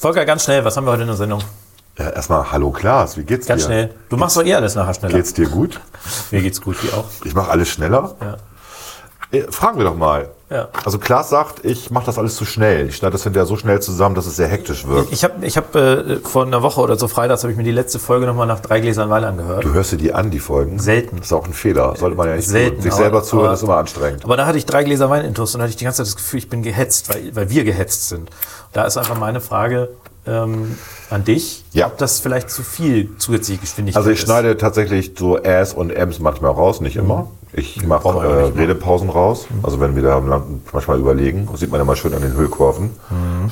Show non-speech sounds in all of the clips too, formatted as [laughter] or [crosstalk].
Volker, ganz schnell, was haben wir heute in der Sendung? Ja, erstmal, hallo Klaas, wie geht's Ganz dir? schnell. Du machst doch eh alles nachher schneller. Geht's dir gut? [laughs] Mir geht's gut, wie auch. Ich mache alles schneller? Ja. Äh, Fragen wir doch mal. Ja. Also Klaas sagt, ich mache das alles zu schnell. Ich schneide das hinterher so schnell zusammen, dass es sehr hektisch wirkt. Ich habe ich hab, äh, vor einer Woche oder so freitags habe ich mir die letzte Folge nochmal nach drei Gläsern Wein angehört. Du hörst dir die an, die Folgen? Selten. Das ist auch ein Fehler. Sollte man ja nicht Selten, tun. Sich aber- selber zuhören aber- ist immer anstrengend. Aber da hatte ich drei Gläser Wein intus und hatte ich die ganze Zeit das Gefühl, ich bin gehetzt, weil, weil wir gehetzt sind. Da ist einfach meine Frage ähm, an dich, Ja. ob das vielleicht zu viel zusätzliche Geschwindigkeit Also ich ist. schneide tatsächlich so Äs und Ms manchmal raus, nicht immer. Ich mache wir ja äh? Redepausen raus. Also wenn wir da manchmal überlegen, sieht man ja mal schön an den Hüllkurven,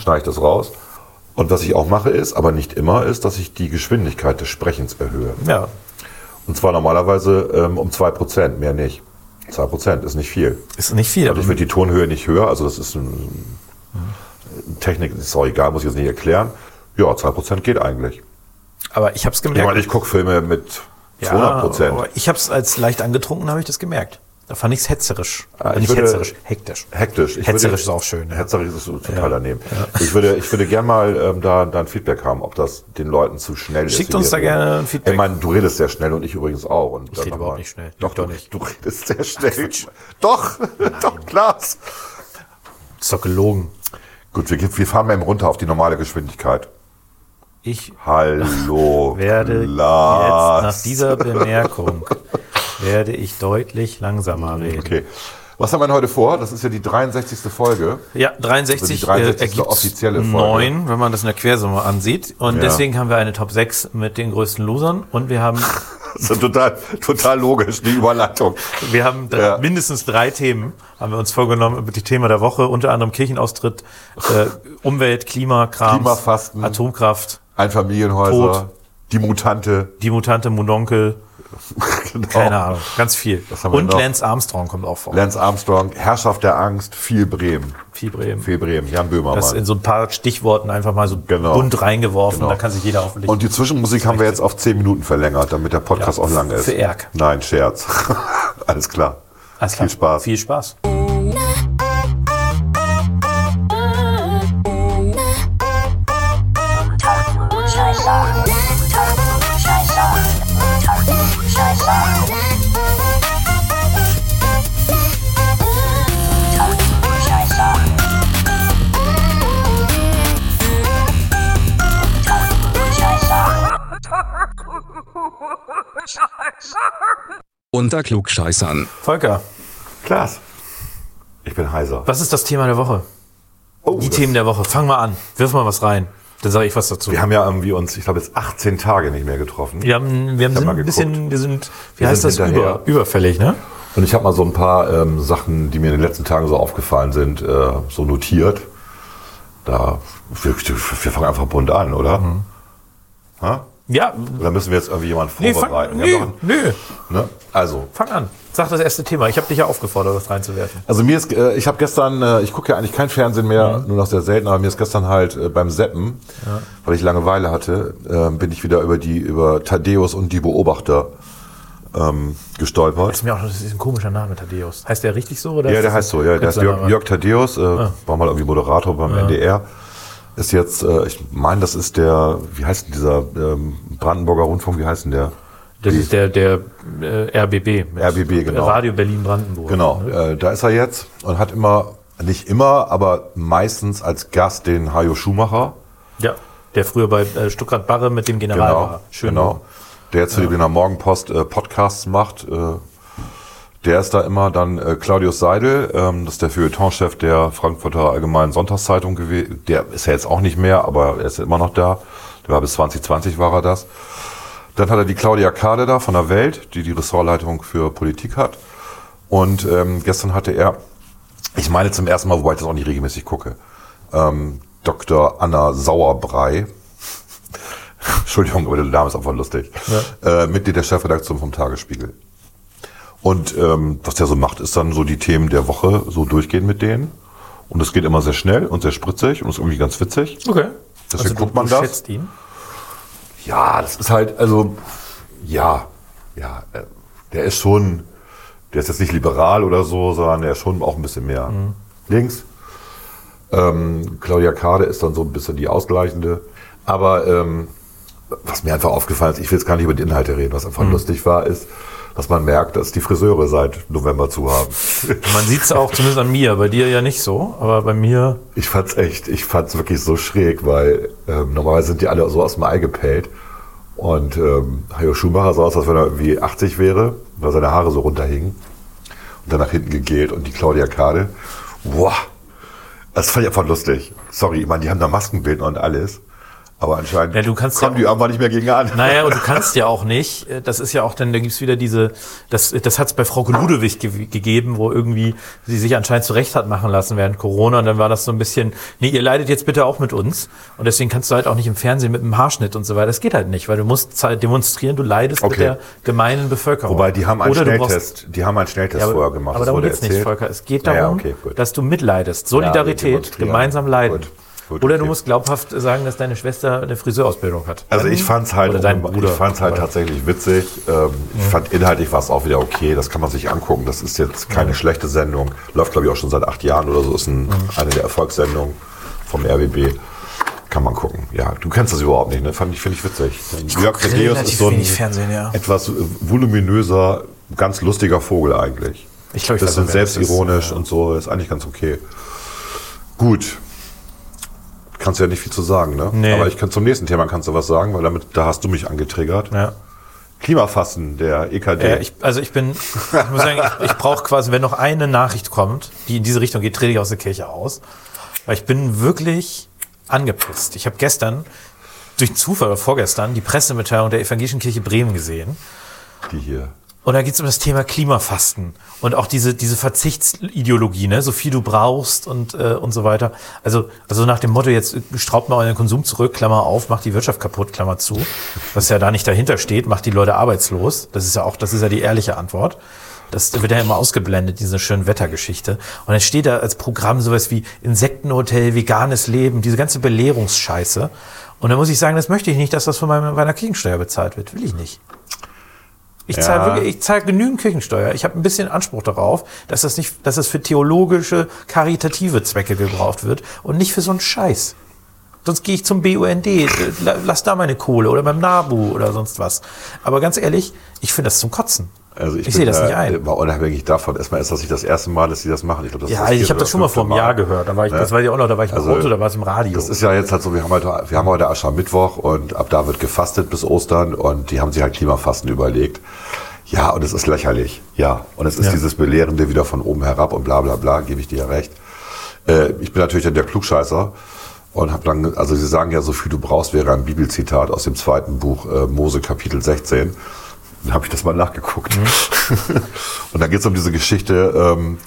schneide ich das raus. Und was ich auch mache ist, aber nicht immer, ist, dass ich die Geschwindigkeit des Sprechens erhöhe. Ja, Und zwar normalerweise ähm, um 2%, mehr nicht. 2% ist nicht viel. ist nicht viel. Also ich würde die Tonhöhe nicht höher, also das ist ein, Technik, ist auch egal, muss ich jetzt nicht erklären. Ja, 2% geht eigentlich. aber ich habe es Ich gemerkt. meine, ich gucke Filme mit 200%. aber ich habe es als leicht angetrunken, habe ich das gemerkt. Da fand ich es hetzerisch. Ah, ich nicht würde- hetzerisch, hektisch. Hektisch. Ich Hetzerisch würde, ist auch schön. Ja. Hetzerisch ist total daneben. Ich würde, ich würde gerne mal ähm, da, da ein Feedback haben, ob das den Leuten zu schnell ist. Schickt uns da gerne ein Feedback. Ich meine, du redest sehr schnell und ich übrigens auch. Und ich rede überhaupt nicht schnell. Doch, Doch doch nicht. Du redest sehr schnell. Doch, [laughs] doch, Klaas. Ist doch gelogen. Gut, wir, wir fahren mal eben runter auf die normale Geschwindigkeit. Ich Hallo, [laughs] werde Klaas. jetzt nach dieser Bemerkung werde ich deutlich langsamer reden. Okay. Was haben wir denn heute vor? Das ist ja die 63. Folge. Ja, 63, Also die 63. äh, offizielle Folge. 9, wenn man das in der Quersumme ansieht. Und Ja. deswegen haben wir eine Top 6 mit den größten Losern. Und wir haben, [laughs] Das ist total, total logisch, die Überleitung. wir haben drei, Ja. mindestens drei Themen, haben wir uns vorgenommen, über die Thema der Woche, unter anderem Kirchenaustritt, äh, Umwelt, Klimakram, Klimafasten. Atomkraft, Einfamilienhäuser, Tod. die Mutante. die Mutante Mononkel, [laughs] Genau. keine Ahnung, ganz viel. Und noch? Lance Armstrong kommt auch vor. Lance Armstrong, Herrschaft der Angst, viel Bremen. Viel Bremen. Viel Bremen, Jan Böhmermann. Das in so ein paar Stichworten einfach mal so Genau. bunt reingeworfen, Genau. da kann sich jeder auf Und die Zwischenmusik haben wir jetzt auf 10 Minuten verlängert, damit der Podcast Ja, auch lang ist. für Erk. Nein, Scherz. [laughs] Alles klar. Alles klar. Viel Spaß. Viel Spaß. Unter Klugscheißern. Volker, Klaas. Ich bin heiser. was ist das Thema der Woche? Oh, Die Themen der Woche. Fang mal an. Wirf mal was rein. Dann sage ich was dazu. Wir haben ja irgendwie uns, ich glaube, jetzt 18 Tage nicht mehr getroffen. Wir haben, wir haben hab sind mal ein bisschen, wir sind, wie Wir heißt sind das, über, überfällig, ne? Und ich habe mal so ein paar ähm, Sachen, die mir in den letzten Tagen so aufgefallen sind, äh, so notiert. Da, wir, wir fangen einfach bunt an, oder? Mhm. Ja, Oder müssen wir jetzt irgendwie jemanden nee, fang, vorbereiten? nö, Wir haben nö, doch ein, ne? Also, fang an. Sag das erste Thema. Ich habe dich ja aufgefordert, das reinzuwerfen. also mir ist, äh, ich habe gestern, äh, ich gucke ja eigentlich kein Fernsehen mehr, nur noch sehr selten, aber mir ist gestern halt äh, beim Seppen, weil ich Langeweile hatte, äh, bin ich wieder über die, über Thaddeus und die Beobachter ähm, gestolpert. Das ist mir auch das ist ein komischer Name, Thaddeus. Heißt der richtig so? Oder Ja, der heißt so, ja. Der ist Jörg? Jörg Thaddeus, äh, Ah. war mal irgendwie Moderator beim NDR. Ist jetzt, äh, ich meine, das ist der, wie heißt denn dieser ähm, Brandenburger Rundfunk, wie heißt denn der? Das ist der, der äh, RBB. RBB, genau. Radio Berlin-Brandenburg. Genau, Ne? äh, da ist er jetzt und hat immer, nicht immer, aber meistens als Gast den Hajo Schumacher. Ja, der früher bei äh, Stuttgart Barre mit dem General war. Schön. genau. Der jetzt für die Berliner Morgenpost äh, Podcasts macht. Äh, der ist da immer dann äh, Claudius Seidel, ähm, das ist der Feuilletonchef der Frankfurter Allgemeinen Sonntagszeitung gewesen. Der ist ja jetzt auch nicht mehr, aber er ist immer noch da. Der war bis 2020 war er das. Dann hat er die Claudia Kade da von der Welt, die die Ressortleitung für Politik hat. Und ähm, gestern hatte er, ich meine zum ersten Mal, wobei ich das auch nicht regelmäßig gucke, ähm, Dr. Anna Sauerbrei. [laughs] Entschuldigung, aber der Name ist einfach lustig. Äh, Mitglied der Chefredaktion vom Tagesspiegel. Und ähm, was der so macht, ist dann so die Themen der Woche so durchgehen mit denen. Und es geht immer sehr schnell und sehr spritzig und ist irgendwie ganz witzig. Okay. Deswegen du- guckt man du das. schätzt ihn. Ja, das ist halt, also, ja, ja, äh, der ist schon, der ist jetzt nicht liberal oder so, sondern der ist schon auch ein bisschen mehr links. Ähm, Claudia Kade ist dann so ein bisschen die ausgleichende. Aber ähm, was mir einfach aufgefallen ist, ich will jetzt gar nicht über die Inhalte reden, was einfach Mhm. lustig war, ist, dass man merkt, dass die Friseure seit November zu haben. [laughs] Man sieht es auch zumindest an mir, bei dir ja nicht so, aber bei mir, Ich fand's echt, ich fand's wirklich so schräg, weil ähm, normalerweise sind die alle so aus dem Ei gepellt. Und ähm, Hajo Schumacher sah aus, als wenn er irgendwie 80 wäre, weil seine Haare so runterhingen. Und dann nach hinten gegelt und die Claudia Kade. Wow, das fand ich einfach lustig. Sorry, ich meine, die haben da Maskenbildner und alles. Aber anscheinend Ja, kommen ja die einfach nicht mehr gegen an. Naja, und du [laughs] kannst ja auch nicht. Das ist ja auch dann, da gibt's wieder diese, das, das hat es bei Frau Ludewig ge gegeben, wo irgendwie sie sich anscheinend zurecht hat machen lassen während Corona. Und dann war das so ein bisschen, nee, ihr leidet jetzt bitte auch mit uns. Und deswegen kannst du halt auch nicht im Fernsehen mit einem Haarschnitt und so weiter. Das geht halt nicht, weil du musst halt demonstrieren, du leidest mit Okay. der gemeinen Bevölkerung. Wobei, die haben einen Oder du brauchst- Schnelltest, die haben einen Schnelltest Ja, aber, vorher gemacht. aber darum geht's nicht, erzählt. Volker. Es geht Ja, ja, darum, okay, dass du mitleidest. Solidarität, gemeinsam leiden. Gut, gut, Oder okay. du musst glaubhaft sagen, dass deine Schwester eine Friseurausbildung hat. Also ich fand's halt, Oder dein Bruder. ich fand's halt tatsächlich witzig. Ähm, ich fand inhaltlich war es auch wieder okay. Das kann man sich angucken. Das ist jetzt keine schlechte Sendung. Läuft glaube ich auch schon seit acht Jahren oder so. Ist ein, eine der Erfolgssendungen vom RBB. Kann man gucken. Ja, du kennst das überhaupt nicht. Ne? Fand ich finde ich witzig. Jörg guck Thaddeus ist so ein ja. etwas äh, voluminöser, ganz lustiger Vogel eigentlich. Ich glaub, ich weiß Bisschen auch, wer das ist. selbstironisch und so. Ist eigentlich ganz okay. Gut. Kannst du ja nicht viel zu sagen, ne? Nee. Aber ich kann zum nächsten Thema kannst du was sagen, weil damit da hast du mich angetriggert. Ja. Klimafasten der EKD. Ja, ich, also ich bin, ich muss sagen, ich, ich brauche quasi, wenn noch eine Nachricht kommt, die in diese Richtung geht, trete ich aus der Kirche aus. Weil ich bin wirklich angepisst. Ich habe gestern durch Zufall oder vorgestern die Pressemitteilung der Evangelischen Kirche Bremen gesehen. die hier. Und da geht es um das Thema Klimafasten und auch diese, diese Verzichtsideologie, ne? so viel du brauchst und, äh, und so weiter. Also, also nach dem Motto, jetzt straubt mal euren Konsum zurück, Klammer auf, macht die Wirtschaft kaputt, Klammer zu. Was ja da nicht dahinter steht, macht die Leute arbeitslos. Das ist ja auch, das ist ja die ehrliche Antwort. Das wird ja immer ausgeblendet, diese schönen Wettergeschichte. Und dann steht da als Programm sowas wie Insektenhotel, veganes Leben, diese ganze Belehrungsscheiße. Und dann muss ich sagen, das möchte ich nicht, dass das von meiner, meiner Kirchensteuer bezahlt wird. Will ich nicht. Ich zahle Ja. wirklich, ich zahle genügend Kirchensteuer. Ich habe ein bisschen Anspruch darauf, dass das nicht, dass das für theologische, karitative Zwecke gebraucht wird und nicht für so einen Scheiß. Sonst gehe ich zum BUND, la- lass da meine Kohle oder beim NABU oder sonst was. Aber ganz ehrlich, ich finde das zum Kotzen. Also ich, Ich sehe das da nicht ein. Mal unabhängig davon. Erstmal ist das nicht das erste Mal, dass sie das machen. Ich glaube, das Ja, ich habe das schon mal oder vor einem Jahr gehört. Da war ich, Ne? das weiß ich auch noch, da war ich im Also, Auto, da war es im Radio. Das ist ja jetzt halt so, wir haben heute, wir haben heute Aschermittwoch und ab da wird gefastet bis Ostern und die haben sich halt Klimafasten überlegt. Ja, und es ist lächerlich. Ja, und es ist Ja. dieses Belehrende wieder von oben herab und bla bla bla, gebe ich dir recht. Äh, ich bin natürlich dann der Klugscheißer und habe dann, also sie sagen ja, so viel du brauchst, wäre ein Bibelzitat aus dem zweiten Buch äh, Mose Kapitel 16. Dann habe ich das mal nachgeguckt. [laughs] und dann geht es um diese Geschichte, ähm,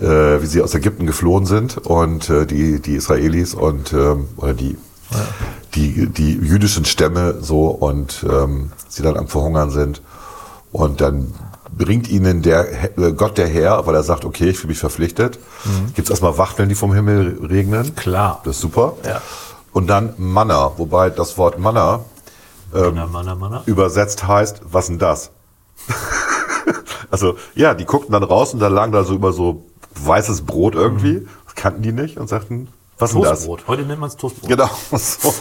äh, wie sie aus Ägypten geflohen sind und äh, die, die Israelis und ähm, oder die, die, die jüdischen Stämme so und ähm, sie dann am Verhungern sind. Und dann bringt ihnen der äh, Gott der Herr, weil er sagt, okay, ich fühle mich verpflichtet. Gibt's erstmal Wachteln, die vom Himmel regnen. Klar. Das ist super. Ja. Und dann Manna, wobei das Wort Manna Manna, Manna, Manna. übersetzt heißt, was denn das? [laughs] also, ja, die guckten dann raus und da lagen da so über so weißes Brot irgendwie. Das kannten die nicht und sagten, was denn das? Toastbrot. Heute nennt man es Toastbrot. Genau. [laughs] So.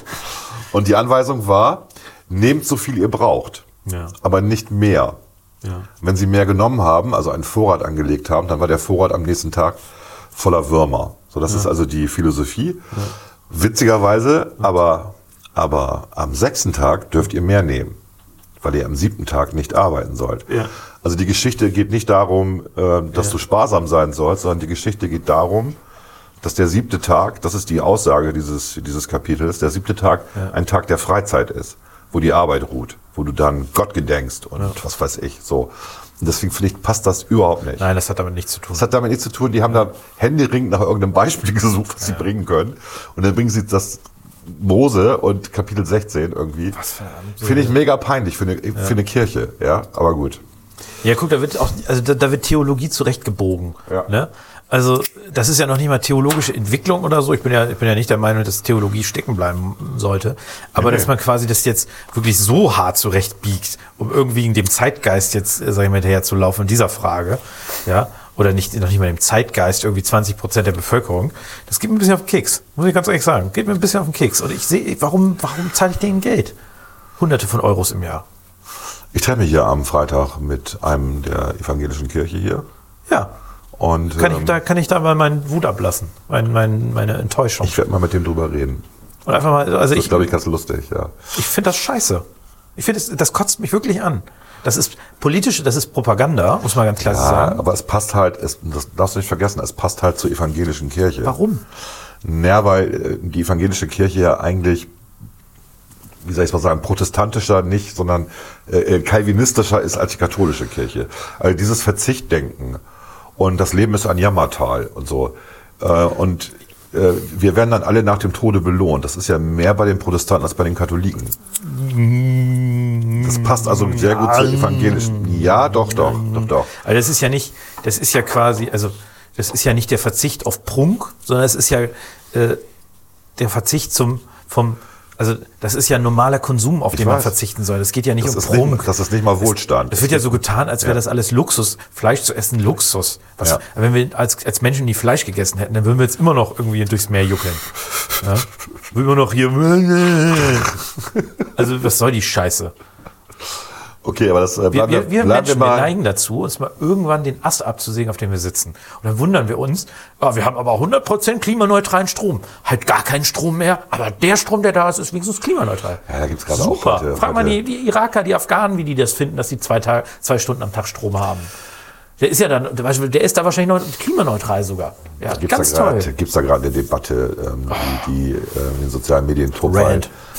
Und die Anweisung war, nehmt so viel ihr braucht, Ja. aber nicht mehr. Ja. Wenn sie mehr genommen haben, also einen Vorrat angelegt haben, dann war der Vorrat am nächsten Tag voller Würmer. So, das ist also die Philosophie. Witzigerweise, aber, aber am sechsten Tag dürft ihr mehr nehmen, weil ihr am siebten Tag nicht arbeiten sollt. Ja. Also die Geschichte geht nicht darum, äh, dass Ja. du sparsam sein sollst, sondern die Geschichte geht darum, dass der siebte Tag, das ist die Aussage dieses, dieses Kapitels, der siebte Tag ein Tag der Freizeit ist, wo die Arbeit ruht, wo du dann Gott gedenkst und was weiß ich, so. Und deswegen finde ich, passt das überhaupt nicht. Nein, das hat damit nichts zu tun. Das hat damit nichts zu tun. Die haben da händeringend nach irgendeinem Beispiel [laughs] gesucht, was sie bringen können. Und dann bringen sie das Mose und Kapitel 16 irgendwie. Was für. Finde ich mega peinlich für eine, für eine Kirche. Ja, aber gut. Ja, guck, da wird auch, also da, da wird Theologie zurechtgebogen. Ja. Ne? Also, das ist ja noch nicht mal theologische Entwicklung oder so. Ich bin ja, ich bin ja nicht der Meinung, dass Theologie stecken bleiben sollte. Aber Nee, dass man quasi das jetzt wirklich so hart zurechtbiegt, um irgendwie in dem Zeitgeist jetzt, äh, sag ich mal, hinterher zu laufen in dieser Frage. Ja. Oder nicht, noch nicht mal dem Zeitgeist irgendwie 20 Prozent der Bevölkerung. Das geht mir ein bisschen auf den Keks, muss ich ganz ehrlich sagen. Geht mir ein bisschen auf den Keks. Und ich sehe, warum, warum zahle ich denen Geld? Hunderte von Euros im Jahr. Ich treffe mich hier am Freitag mit einem der evangelischen Kirche hier. Ja. Und Kann ich ähm, da, kann ich da mal meinen Wut ablassen? Mein, mein, meine Enttäuschung. ich werde mal mit dem drüber reden. Und einfach mal, also Das ich, ist, glaube ich, ganz lustig, ja. Ich finde das scheiße. Ich finde, das, das kotzt mich wirklich an. Das ist politische, das ist Propaganda, muss man ganz klar Ja, sagen. aber es passt halt, es, das darfst du nicht vergessen, es passt halt zur evangelischen Kirche. Warum? Naja, weil äh, die evangelische Kirche ja eigentlich, wie soll ich mal sagen, protestantischer nicht, sondern äh, äh, calvinistischer ist als die katholische Kirche. Also dieses Verzichtdenken und das Leben ist ein Jammertal und so. Äh, und äh, wir werden dann alle nach dem Tode belohnt. Das ist ja mehr bei den Protestanten als bei den Katholiken. Das passt also sehr gut zur evangelischen. Ja, doch, doch, doch, doch. Also das ist ja nicht, das ist ja quasi, also das ist ja nicht der Verzicht auf Prunk, sondern es ist ja äh, der Verzicht zum vom also das ist ja ein normaler Konsum, auf den man weiß. verzichten soll. Das geht ja nicht Das um ist, Prunk. nicht, das ist nicht mal Wohlstand. Das wird ja so getan, als wäre Ja. das alles Luxus. Fleisch zu essen, Luxus. Was, Ja. Wenn wir als, als Menschen nie Fleisch gegessen hätten, dann würden wir jetzt immer noch irgendwie durchs Meer juckeln. Ja? Würden wir noch hier. [laughs] Also, was soll die Scheiße? Okay, aber das äh, Wir, bleiben wir, wir bleiben Menschen, wir mal. neigen dazu, uns mal irgendwann den Ast abzusägen, auf dem wir sitzen. Und dann wundern wir uns, ah, wir haben aber 100% klimaneutralen Strom. Halt gar keinen Strom mehr, aber der Strom, der da ist, ist wenigstens klimaneutral. Ja, da gibt's gerade auch Super. heute- Frag mal die, die Iraker, die Afghanen, wie die das finden, dass sie zwei, Tage, zwei Stunden am Tag Strom haben. Der ist ja dann, der ist da wahrscheinlich noch klimaneutral sogar. Ja, Gibt's ganz da toll. grad, Gibt's da gerade eine Debatte, ähm, die, die äh, in den sozialen Medien tobt.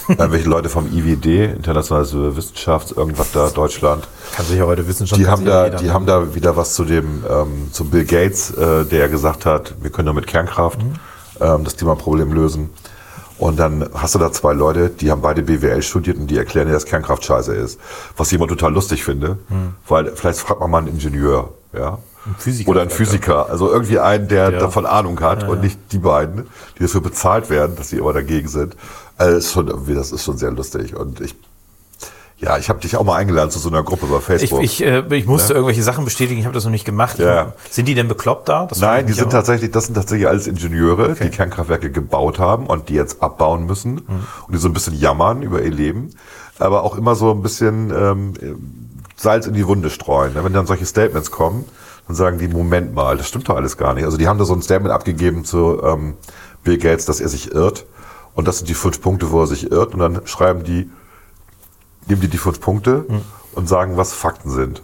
Irgendwelche Leute vom IWD, Internationales Wissenschafts, irgendwas da, Deutschland, Kann sich ja heute Wissenschaft die haben da, die haben da wieder was zu dem, ähm, zu Bill Gates, äh, der gesagt hat, wir können nur mit Kernkraft Mhm. ähm, das Klimaproblem lösen. Und dann hast du da zwei Leute, die haben beide BWL studiert und die erklären dir, dass Kernkraft scheiße ist. Was ich immer total lustig finde, weil vielleicht fragt man mal einen Ingenieur, ja. Ein Physiker Oder einen vielleicht Physiker. Also irgendwie einen, der Ja. davon Ahnung hat und nicht die beiden, die dafür bezahlt werden, dass sie immer dagegen sind. Also schon irgendwie, das ist schon sehr lustig. Und ich, ja, ich habe dich auch mal eingeladen zu so einer Gruppe bei Ich, Facebook. ich, äh, ich musste irgendwelche Sachen bestätigen, ich habe das noch nicht gemacht. Ja. Sind die denn bekloppt da? Das Nein, ich die sind tatsächlich, das sind tatsächlich alles Ingenieure, die Kernkraftwerke gebaut haben und die jetzt abbauen müssen Mhm. und die so ein bisschen jammern über ihr Leben, aber auch immer so ein bisschen ähm, Salz in die Wunde streuen. Wenn dann solche Statements kommen, dann sagen die, Moment mal, das stimmt doch alles gar nicht. Also die haben da so ein Statement abgegeben zu ähm, Bill Gates, dass er sich irrt und das sind die fünf Punkte, wo er sich irrt und dann schreiben die, nehmen die die fünf Punkte Mhm. und sagen, was Fakten sind.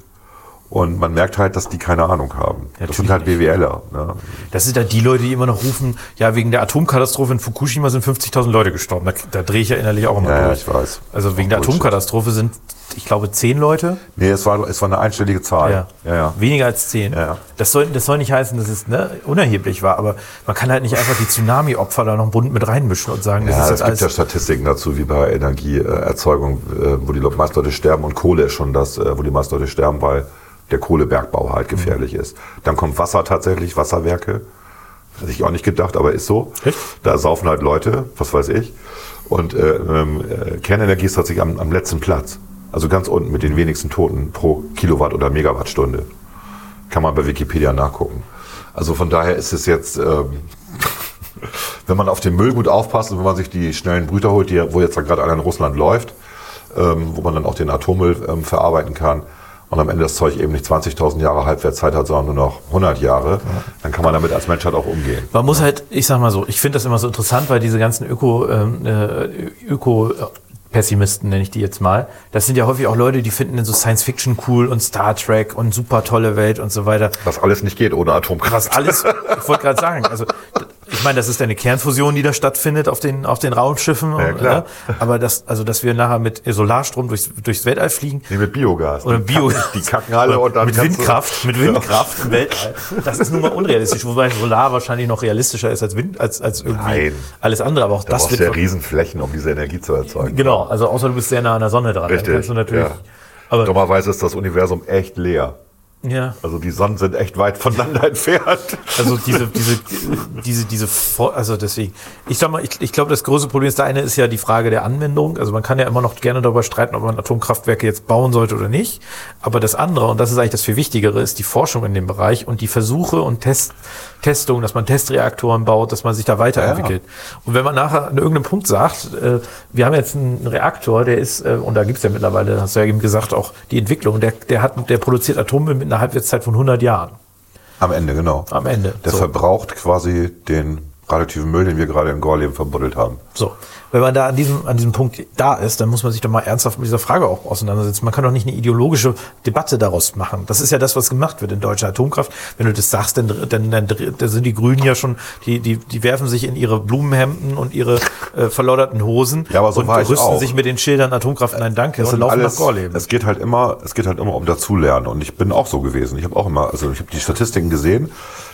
Und man merkt halt, dass die keine Ahnung haben. das Natürlich sind halt BWLer. Ne? Das sind da die Leute, die immer noch rufen, ja, wegen der Atomkatastrophe in Fukushima sind 50.000 Leute gestorben. Da, da drehe ich ja innerlich auch immer Ja, ja, durch. ich weiß. Also wegen der Bullshit. Atomkatastrophe sind, ich glaube, zehn Leute. Nee, es war, es war eine einstellige Zahl. Ja. ja, ja. Weniger als zehn. Ja, ja. Das, soll, das soll nicht heißen, dass es ne, unerheblich war, aber man kann halt nicht einfach die Tsunami-Opfer da noch bunt mit reinmischen und sagen, das Ja, ist es jetzt gibt alles. ja Statistiken dazu, wie bei Energieerzeugung, äh, wo die meisten Leute sterben und Kohle ist schon das, äh, wo die meisten Leute sterben, weil der Kohlebergbau halt gefährlich ist. Dann kommt Wasser tatsächlich, Wasserwerke. Hätte ich auch nicht gedacht, aber ist so. Echt? Da saufen halt Leute, was weiß ich. Und äh, ähm, äh, Kernenergie ist tatsächlich am, am letzten Platz. Also ganz unten mit den wenigsten Toten pro Kilowatt oder Megawattstunde. Kann man bei Wikipedia nachgucken. Also von daher ist es jetzt, ähm, [laughs] wenn man auf den Müll gut aufpasst und wenn man sich die schnellen Brüter holt, die, wo jetzt gerade einer in Russland läuft, ähm, wo man dann auch den Atommüll ähm, verarbeiten kann und am Ende das Zeug eben nicht 20.000 Jahre Halbwertszeit hat, sondern nur noch 100 Jahre, dann kann man damit als Menschheit auch umgehen. Man muss halt, ich sag mal so, ich finde das immer so interessant, weil diese ganzen Öko, ähm, äh, Öko Pessimisten nenne ich die jetzt mal. Das sind ja häufig auch Leute, die finden in so Science Fiction cool und Star Trek und super tolle Welt und so weiter. Was alles nicht geht ohne Atomkraft. Was alles, ich wollte gerade sagen, also [laughs] ich meine, das ist eine Kernfusion, die da stattfindet auf den, auf den Raumschiffen. Ja, klar. äh, Aber das, also dass wir nachher mit Solarstrom durchs, durchs Weltall fliegen, Nee, mit Biogas. oder Die Bio, kacken- Die kacken alle und dann mit Windkraft, mit Windkraft im Weltall. Das ist nun mal unrealistisch, wobei Solar wahrscheinlich noch realistischer ist als Wind, als, als irgendwie Nein. alles andere. Aber auch Da das wird du ja Riesenflächen, um diese Energie zu erzeugen. genau. Also außer du bist sehr nah an der Sonne dran, Richtig, dann kannst du natürlich. ja. Aber Dummerweise ist das Universum echt leer. Ja. Also die Sonnen sind echt weit voneinander [laughs] entfernt. Also diese, diese, diese, diese, also deswegen. Ich sag mal, ich, ich glaube, das große Problem ist, der eine ist ja die Frage der Anwendung. Also man kann ja immer noch gerne darüber streiten, ob man Atomkraftwerke jetzt bauen sollte oder nicht. Aber das andere, und das ist eigentlich das viel Wichtigere, ist die Forschung in dem Bereich und die Versuche und Test, Testungen, dass man Testreaktoren baut, dass man sich da weiterentwickelt. Und wenn man nachher an irgendeinem Punkt sagt, äh, wir haben jetzt einen Reaktor, der ist, äh, und da gibt's ja mittlerweile, hast du ja eben gesagt, auch die Entwicklung, der, der hat, der produziert Atommüll mit einer Halbwertszeit von 100 Jahren. Am Ende, genau. Am Ende. Der So. verbraucht quasi den radioaktiven Müll, den wir gerade in Gorleben verbuddelt haben. So, wenn man da an diesem, an diesem Punkt da ist, dann muss man sich doch mal ernsthaft mit dieser Frage auch auseinandersetzen. Man kann doch nicht eine ideologische Debatte daraus machen. Das ist ja das, was gemacht wird in deutscher Atomkraft. Wenn du das sagst, dann, dann, dann, dann sind die Grünen ja schon, die, die, die werfen sich in ihre Blumenhemden und ihre äh, verlodderten Hosen Ja, aber so und rüsten auch. sich mit den Schildern Atomkraft nein danke Das und laufen alles, nach Gorleben. es geht halt immer, es geht halt immer um Dazulernen. Und ich bin auch so gewesen. Ich habe auch immer, also ich habe die Statistiken gesehen,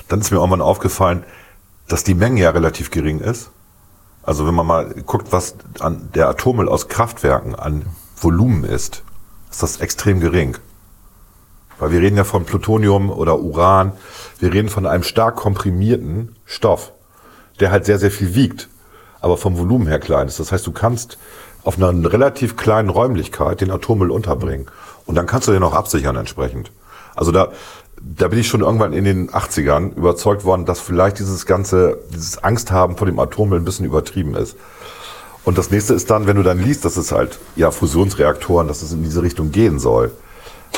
dann ist mir irgendwann aufgefallen, dass die Menge ja relativ gering ist. Also wenn man mal guckt, was an der Atommüll aus Kraftwerken an Volumen ist, ist das extrem gering. Weil wir reden ja von Plutonium oder Uran, wir reden von einem stark komprimierten Stoff, der halt sehr, sehr viel wiegt, aber vom Volumen her klein ist. Das heißt, du kannst auf einer relativ kleinen Räumlichkeit den Atommüll unterbringen. Und dann kannst du den auch absichern entsprechend. Also da, da bin ich schon irgendwann in den 80ern überzeugt worden, dass vielleicht dieses ganze, dieses Angst haben vor dem Atommüll ein bisschen übertrieben ist. Und das nächste ist dann, wenn du dann liest, dass es halt, ja, Fusionsreaktoren, dass es in diese Richtung gehen soll,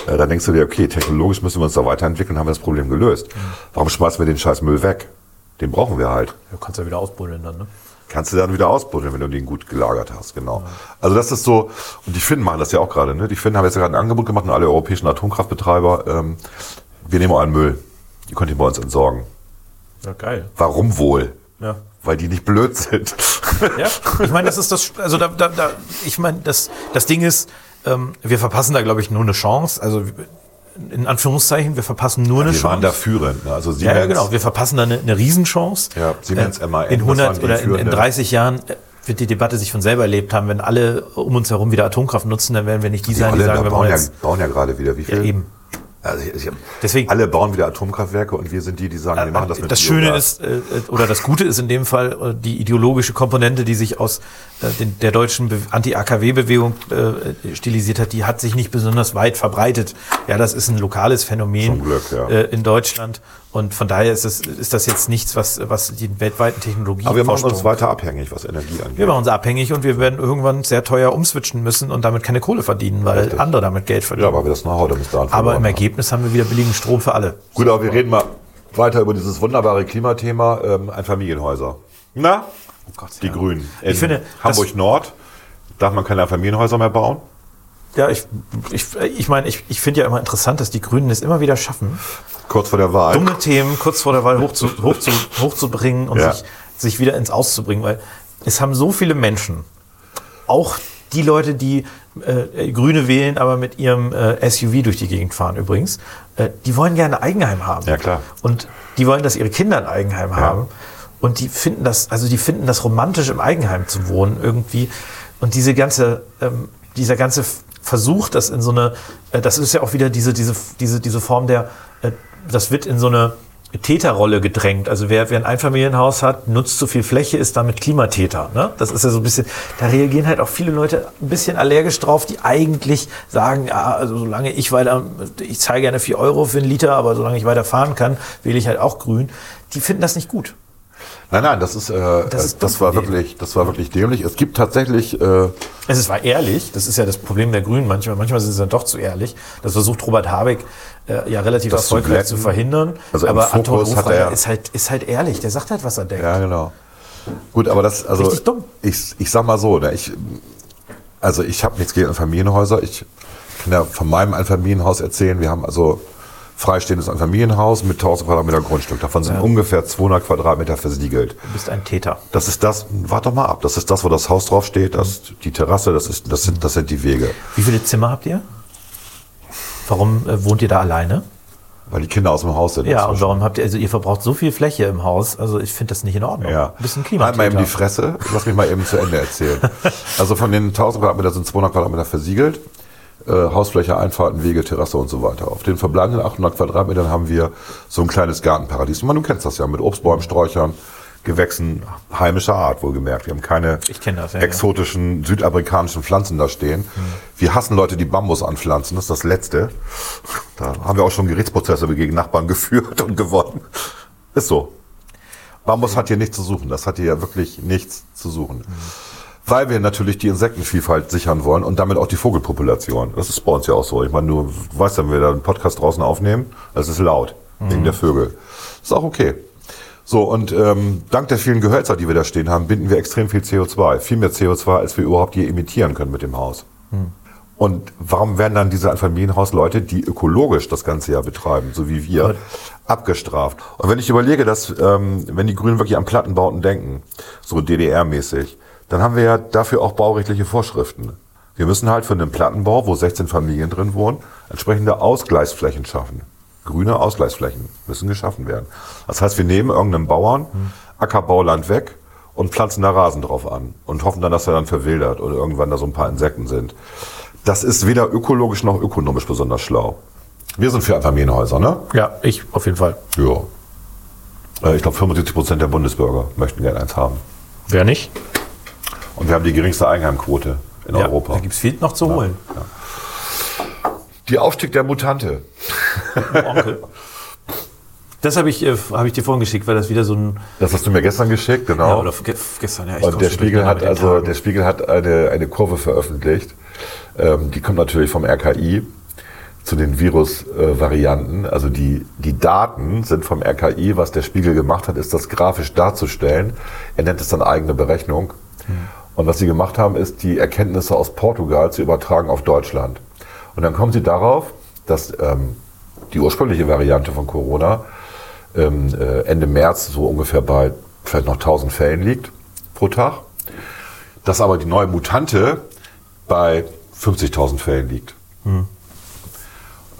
äh, dann denkst du dir, okay, technologisch müssen wir uns da weiterentwickeln, haben wir das Problem gelöst. Warum schmeißen wir den scheiß Müll weg? Den brauchen wir halt. Du kannst ja wieder ausbuddeln dann, ne? Kannst du dann wieder ausbuddeln, wenn du den gut gelagert hast, genau. Also das ist so, und die Finnen machen das ja auch gerade, ne? Die Finnen haben jetzt gerade ein Angebot gemacht an alle europäischen Atomkraftbetreiber, ähm, wir nehmen euren Müll, ihr könnt ihn bei uns entsorgen. Ja, geil. Warum wohl? Ja. Weil die nicht blöd sind. [laughs] Ja, ich meine, das ist das, also da, da, da ich meine, das, das Ding ist, ähm, wir verpassen da, glaube ich, nur eine Chance. Also in Anführungszeichen, wir verpassen nur eine Wir waren Chance. da führend, ne? Also ja, Siemens, ja, genau. Wir verpassen da eine, eine Riesenchance. Ja, Siemens, Äh, MAN, In das waren 100 die oder in, in führenden. 30 Jahren äh, wird die Debatte sich von selber erlebt haben. Wenn alle um uns herum wieder Atomkraft nutzen, dann werden wir nicht die die sein, die sagen, wir bauen ja, bauen ja gerade wieder, wie viel? Ja, eben. Also ich, ich, Deswegen- alle bauen wieder Atomkraftwerke und wir sind die, die sagen, wir machen das mit Das Schöne Biogas. ist, äh, oder das Gute ist in dem Fall äh, die ideologische Komponente, die sich aus äh, der deutschen Be- Anti-AKW-Bewegung äh, stilisiert hat, die hat sich nicht besonders weit verbreitet. Ja, das ist ein lokales Phänomen Zum Glück, ja. äh, in Deutschland. Und von daher ist, es, ist das jetzt nichts, was, was die weltweiten Technologie Aber wir machen uns weiter abhängig, was Energie angeht. wir machen uns abhängig und wir werden irgendwann sehr teuer umswitchen müssen und damit keine Kohle verdienen, weil Richtig. andere damit Geld Ja, verdienen. aber wir das Know-how damit daran aber im haben. Ergebnis haben wir wieder billigen Strom für alle. Gut, aber wir reden mal weiter über dieses wunderbare Klimathema, ähm, Einfamilienhäuser. Na? Die Grünen. In Ich finde, Hamburg Nord darf man keine Einfamilienhäuser mehr bauen. Ja, ich, ich, ich meine, ich, ich finde ja immer interessant, dass die Grünen es immer wieder schaffen, Kurz vor der Wahl. dumme Themen kurz vor der Wahl hoch zu, hoch zu, hochzubringen und Ja. sich, sich wieder ins Auszubringen, weil es haben so viele Menschen, auch die Leute, die äh, Grüne wählen, aber mit ihrem äh, SUV durch die Gegend fahren übrigens, äh, die wollen gerne ein Eigenheim haben. Ja, klar. Und die wollen, dass ihre Kinder ein Eigenheim haben. Und die finden das, also die finden das romantisch im Eigenheim zu wohnen irgendwie. Und diese ganze, ähm, dieser ganze Versuch, das in so eine, äh, das ist ja auch wieder diese, diese, diese, diese Form der, äh, das wird in so eine Täterrolle gedrängt. Also wer, wer ein Einfamilienhaus hat, nutzt zu viel Fläche, ist damit Klimatäter. Ne? Das ist ja so ein bisschen, da reagieren halt auch viele Leute ein bisschen allergisch drauf, die eigentlich sagen, ja, also solange ich weiter, ich zahle gerne 4 Euro für einen Liter, aber solange ich weiter fahren kann, wähle ich halt auch grün. Die finden das nicht gut. Nein, nein, das ist, äh, Das das, ist das dumm war wirklich, das war wirklich dämlich. Es gibt tatsächlich, äh, Es ist- war ehrlich, das ist ja das Problem der Grünen manchmal. Manchmal sind sie dann doch zu ehrlich. Das versucht Robert Habeck äh, ja relativ Das zu erfolgreich zu, glätten. verhindern. Also aber Anton Fokus hat Hofreiter er- ist halt, ist halt ehrlich. Der sagt halt, was er denkt. ja genau. Gut, aber das, also Richtig dumm. ich, ich sag mal so, ne, ich, also ich habe nichts gegen Einfamilienhäuser. Ich kann ja von meinem Einfamilienhaus erzählen. Wir haben also freistehendes Einfamilienhaus mit 1000 Quadratmeter Grundstück. Davon sind ungefähr 200 Quadratmeter versiegelt. Du bist ein Täter. Das ist das, warte doch mal ab, das ist das, wo das Haus draufsteht, das, die Terrasse, das, ist, das, sind, das sind die Wege. Wie viele Zimmer habt ihr? Warum äh, wohnt ihr da alleine? Weil die Kinder aus dem Haus sind. Ja, und warum habt ihr, also ihr verbraucht so viel Fläche im Haus, also ich finde das nicht in Ordnung. Ja. Du bist ein Halt mal eben die. Fresse. Lass mich mal eben zu Ende erzählen. [laughs] Also von den 1000 Quadratmeter sind 200 Quadratmeter versiegelt. Äh, Hausfläche, Einfahrten, Wege, Terrasse und so weiter. Auf den verbleibenden 800 Quadratmetern haben wir so ein kleines Gartenparadies. Ich meine, du kennst das ja mit Obstbäumen, Sträuchern, Gewächsen heimischer Art, wohlgemerkt. Wir haben keine das, ja, exotischen südamerikanischen Pflanzen da stehen. Wir hassen Leute, die Bambus anpflanzen. Das ist das Letzte. Da haben wir auch schon Gerichtsprozesse gegen Nachbarn [laughs] geführt und gewonnen. Ist so. Bambus hat hier nichts zu suchen. Das hat hier ja wirklich nichts zu suchen. Weil wir natürlich die Insektenvielfalt sichern wollen und damit auch die Vogelpopulation. Das ist bei uns ja auch so. Ich meine, du weißt ja, wenn wir da einen Podcast draußen aufnehmen, es ist laut. Wegen der Vögel. Ist auch okay. So, und ähm, dank der vielen Gehölzer, die wir da stehen haben, binden wir extrem viel CO2. Viel mehr CO2, als wir überhaupt je emittieren können mit dem Haus. Und warum werden dann diese Einfamilienhausleute, die ökologisch das ganze Jahr betreiben, so wie wir, abgestraft? Und wenn ich überlege, dass, ähm, wenn die Grünen wirklich an Plattenbauten denken, so DDR-mäßig, dann haben wir ja dafür auch baurechtliche Vorschriften. Wir müssen halt für einen Plattenbau, wo 16 Familien drin wohnen, entsprechende Ausgleichsflächen schaffen. Grüne Ausgleichsflächen müssen geschaffen werden. Das heißt, wir nehmen irgendeinem Bauern Ackerbauland weg und pflanzen da Rasen drauf an und hoffen dann, dass er dann verwildert oder irgendwann da so ein paar Insekten sind. Das ist weder ökologisch noch ökonomisch besonders schlau. Wir sind für Einfamilienhäuser, ne? Ja, ich auf jeden Fall. Ja. Äh, Ich glaube, 75 Prozent der Bundesbürger möchten gerne eins haben. Wer nicht? Und wir haben die geringste Eigenheimquote in Ja, Europa. Da gibt es viel noch zu holen. Die Aufstieg der Mutante. [laughs] Onkel. Das habe ich, äh, hab ich dir vorhin geschickt, weil das wieder so ein. Das hast du mir gestern geschickt, genau. Ja, oder ge gestern, ja. ich Und der Spiegel hat also der Spiegel hat eine, eine Kurve veröffentlicht. Ähm, die kommt natürlich vom RKI zu den Virusvarianten. also die, die Daten sind vom RKI. Was der Spiegel gemacht hat, ist das grafisch darzustellen. Er nennt es dann eigene Berechnung. Und was sie gemacht haben, ist die Erkenntnisse aus Portugal zu übertragen auf Deutschland. Und dann kommen sie darauf, dass ähm, die ursprüngliche Variante von Corona ähm, äh, Ende März so ungefähr bei vielleicht noch 1000 Fällen liegt pro Tag. Dass aber die neue Mutante bei 50.000 Fällen liegt.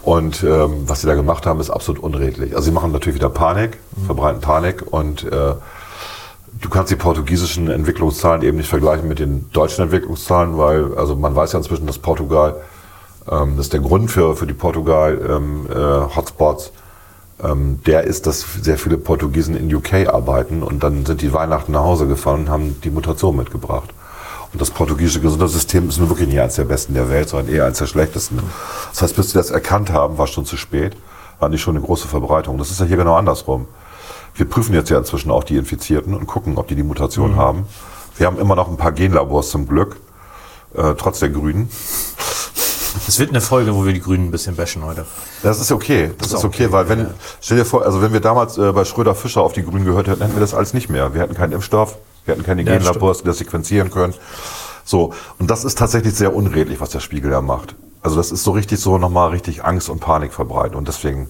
Und ähm, was sie da gemacht haben, ist absolut unredlich. Also sie machen natürlich wieder Panik, verbreiten Panik und äh, du kannst die portugiesischen Entwicklungszahlen eben nicht vergleichen mit den deutschen Entwicklungszahlen, weil also man weiß ja inzwischen, dass Portugal, ähm, das ist der Grund für, für die Portugal-Hotspots, ähm, der ist, dass sehr viele Portugiesen in UK arbeiten und dann sind die Weihnachten nach Hause gefahren und haben die Mutation mitgebracht. Und das portugiesische Gesundheitssystem ist nun wirklich nicht eines der besten der Welt, sondern eher eines der schlechtesten. Das heißt, bis sie das erkannt haben, war schon zu spät, war nicht schon eine große Verbreitung. Das ist ja hier genau andersrum. Wir prüfen jetzt ja inzwischen auch die Infizierten und gucken, ob die die Mutation haben. Wir haben immer noch ein paar Genlabors zum Glück, äh, trotz der Grünen. Es wird eine Folge, wo wir die Grünen ein bisschen bashen heute. Das ist okay. Das, ist auch okay, okay, weil wenn, stell dir vor, also wenn wir damals äh, bei Schröder Fischer auf die Grünen gehört hätten, hätten wir das alles nicht mehr. Wir hätten keinen Impfstoff, wir hätten keine Ja, das Genlabors, die das sequenzieren können. So. Und das ist tatsächlich sehr unredlich, was der Spiegel da macht. Also das ist so richtig so nochmal richtig Angst und Panik verbreiten. Und deswegen,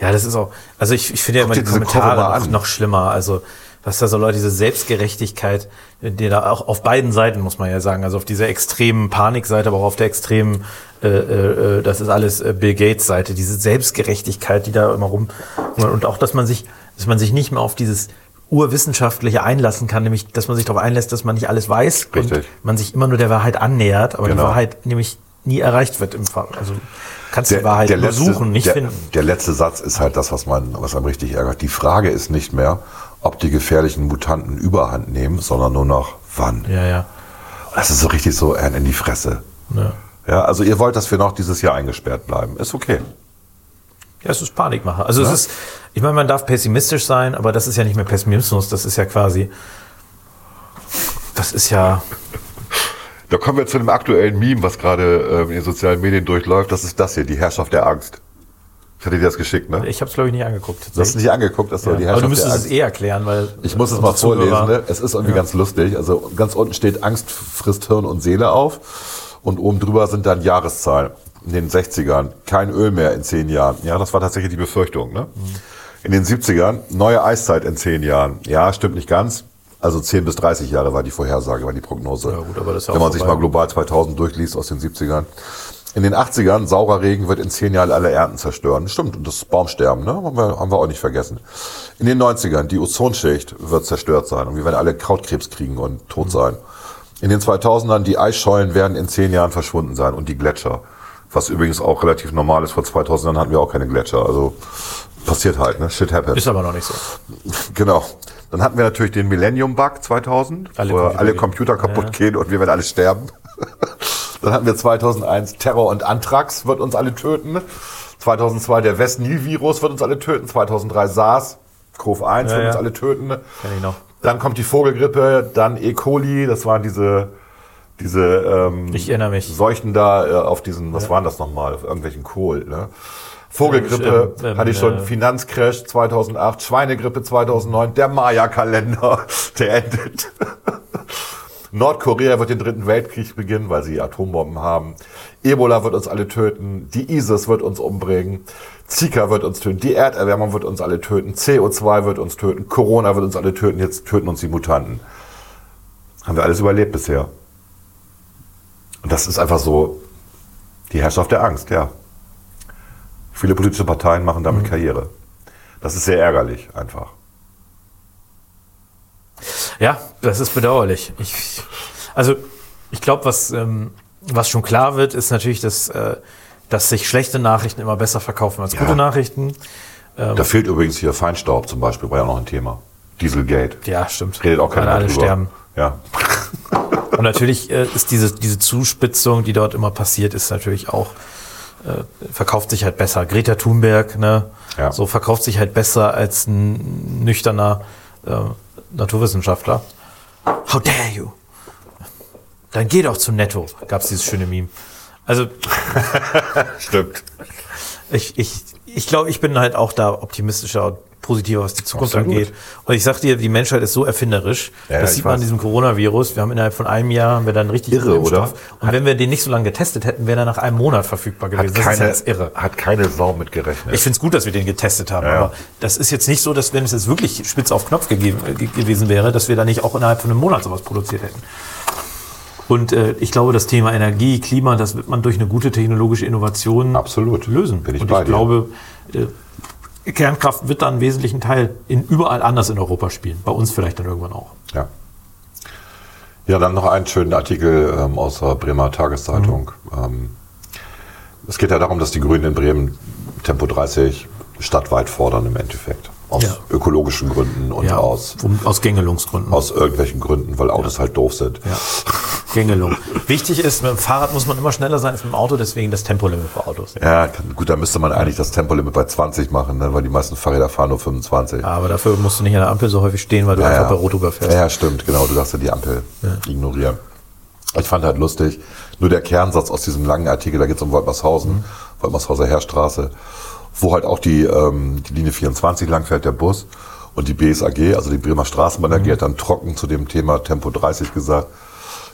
Ja, das ist auch. Also ich, ich finde ja immer die Kommentare noch, noch schlimmer. Also was da so Leute, diese Selbstgerechtigkeit, die da auch auf beiden Seiten, muss man ja sagen, also auf dieser extremen Panikseite, aber auch auf der extremen, äh, äh, das ist alles äh, Bill Gates Seite, diese Selbstgerechtigkeit, die da immer rum und auch, dass man sich, dass man sich nicht mehr auf dieses urwissenschaftliche einlassen kann, nämlich, dass man sich darauf einlässt, dass man nicht alles weiß und Richtig. man sich immer nur der Wahrheit annähert, aber Genau. die Wahrheit nämlich nie erreicht wird im Fall. Also kannst die Wahrheit nur letzte, suchen, nicht der, finden. der letzte Satz ist halt das, was man, was einem richtig ärgert. Die Frage ist nicht mehr, ob die gefährlichen Mutanten Überhand nehmen, sondern nur noch wann. Ja, ja. Das ist so richtig so in die Fresse. ja. Ja, also ihr wollt, dass wir noch dieses Jahr eingesperrt bleiben. Ist okay. Ja, es ist Panikmache. Also es ist, ich meine, man darf pessimistisch sein, aber das ist ja nicht mehr Pessimismus, das ist ja quasi, das ist ja, Da kommen wir zu dem aktuellen Meme, was gerade ähm, in den sozialen Medien durchläuft. Das ist das hier, die Herrschaft der Angst. Ich hatte dir das geschickt, ne? ich habe es glaube ich nicht angeguckt. Du hast es nicht angeguckt, das soll die ja. Aber Herrschaft du müsstest es eh erklären, weil Ich muss es mal vorlesen, ne? Es ist irgendwie ganz lustig. Also ganz unten steht Angst frisst Hirn und Seele auf und oben drüber sind dann Jahreszahlen. In den 60ern kein Öl mehr in zehn Jahren. Ja, das war tatsächlich die Befürchtung. Ne? In den 70ern neue Eiszeit in zehn Jahren. Ja, stimmt nicht ganz. Also 10 bis 30 Jahre war die Vorhersage, war die Prognose. Ja, gut, aber das ist ja Wenn man sich mal global 2000 durchliest aus den 70ern. In den 80ern, saurer Regen wird in zehn Jahren alle Ernten zerstören. Stimmt, und das Baumsterben, ne? haben, wir, haben wir auch nicht vergessen. In den 90ern, die Ozonschicht wird zerstört sein und wir werden alle Krautkrebs kriegen und tot sein. In den 2000ern, die Eisschollen werden in zehn Jahren verschwunden sein und die Gletscher. Was übrigens auch relativ normal ist. Vor 2000 Jahren hatten wir auch keine Gletscher. Also passiert halt, ne? Shit happens. Ist aber noch nicht so. Genau. Dann hatten wir natürlich den Millennium-Bug 2000, Alle wo Computer alle gehen. Computer kaputt gehen und wir werden alle sterben. [laughs] Dann hatten wir 2001 Terror und Anthrax wird uns alle töten. 2002 der West-Nil-Virus wird uns alle töten. 2003 SARS, CoV-1 wird ja. uns alle töten. Kenn ich noch. Dann kommt die Vogelgrippe, dann E. coli, das waren diese, diese ähm, Ich erinnere mich. Seuchen da äh, auf diesen, was waren das nochmal, auf irgendwelchen Kohl. Ne? Vogelgrippe Ähm, ähm, hatte ich schon, äh, Finanzcrash 2008, Schweinegrippe 2009, der Maya-Kalender, [laughs] der endet. [laughs] Nordkorea wird den dritten Weltkrieg beginnen, weil sie Atombomben haben. Ebola wird uns alle töten. Die ISIS wird uns umbringen. Zika wird uns töten. Die Erderwärmung wird uns alle töten. CO2 wird uns töten. Corona wird uns alle töten. Jetzt töten uns die Mutanten. Haben wir alles überlebt bisher. Und das ist einfach so die Herrschaft der Angst, ja. Viele politische Parteien machen damit Karriere. Das ist sehr ärgerlich, einfach. Ja, das ist bedauerlich. Ich, also, ich glaube, was, ähm, was schon klar wird, ist natürlich, dass, äh, dass sich schlechte Nachrichten immer besser verkaufen als Ja. gute Nachrichten. Da fehlt übrigens hier Feinstaub zum Beispiel, war ja noch ein Thema. Dieselgate. Ja, stimmt. Redet auch keiner alle drüber. sterben. Ja. Und natürlich äh, ist diese, diese Zuspitzung, die dort immer passiert, ist natürlich auch, verkauft sich halt besser. Greta Thunberg, ne? Ja. So verkauft sich halt besser als ein nüchterner äh, Naturwissenschaftler. How dare you? Dann geh doch zu Netto, gab es dieses schöne Meme. Also [laughs] Stimmt. ich, ich, ich glaube, ich bin halt auch da optimistischer positiver, was die Zukunft Absolut. angeht. Und ich sag dir, die Menschheit ist so erfinderisch. Ja, das sieht man an diesem Coronavirus. Wir haben innerhalb von einem Jahr haben wir dann richtig Irre, Impfstoff. oder? Und wenn wir den nicht so lange getestet hätten, wäre er nach einem Monat verfügbar gewesen. Hat das ist ja keine, irre. hat keine Sau mit gerechnet. Ich finde es gut, dass wir den getestet haben, Ja, aber das ist jetzt nicht so, dass wenn es jetzt wirklich spitz auf Knopf gegeben, äh, ge- gewesen wäre, dass wir da nicht auch innerhalb von einem Monat sowas produziert hätten. Und äh, ich glaube, das Thema Energie, Klima, das wird man durch eine gute technologische Innovation Absolut. lösen. Bin ich Und bei ich dir. glaube, äh, Kernkraft wird da einen wesentlichen Teil in überall anders in Europa spielen. Bei uns vielleicht dann irgendwann auch. Ja. Ja, dann noch einen schönen Artikel ähm, aus der Bremer Tageszeitung. Mhm. Ähm, es geht ja darum, dass die Grünen in Bremen Tempo 30 stadtweit fordern im Endeffekt. Aus Ja. ökologischen Gründen und Ja, aus, aus Gängelungsgründen. aus irgendwelchen Gründen, weil Autos halt doof sind. ja. Gängelung. [laughs] Wichtig ist, mit dem Fahrrad muss man immer schneller sein als mit dem Auto, deswegen das Tempolimit für Autos. Ja, gut, da müsste man eigentlich das Tempolimit bei 20 machen, ne, weil die meisten Fahrräder fahren nur 25. Aber dafür musst du nicht an der Ampel so häufig stehen, weil du Ja, einfach ja. bei Rot überfährst. Ja, ja, stimmt, genau. Du darfst ja die Ampel ignorieren. Ich fand halt lustig, nur der Kernsatz aus diesem langen Artikel, da geht es um Woltmershausen, Woltmershauser Heerstraße, wo halt auch die, ähm, die Linie 24 langfährt, der Bus. Und die BSAG, also die Bremer Straßenbahn AG, hat dann trocken zu dem Thema Tempo 30 gesagt,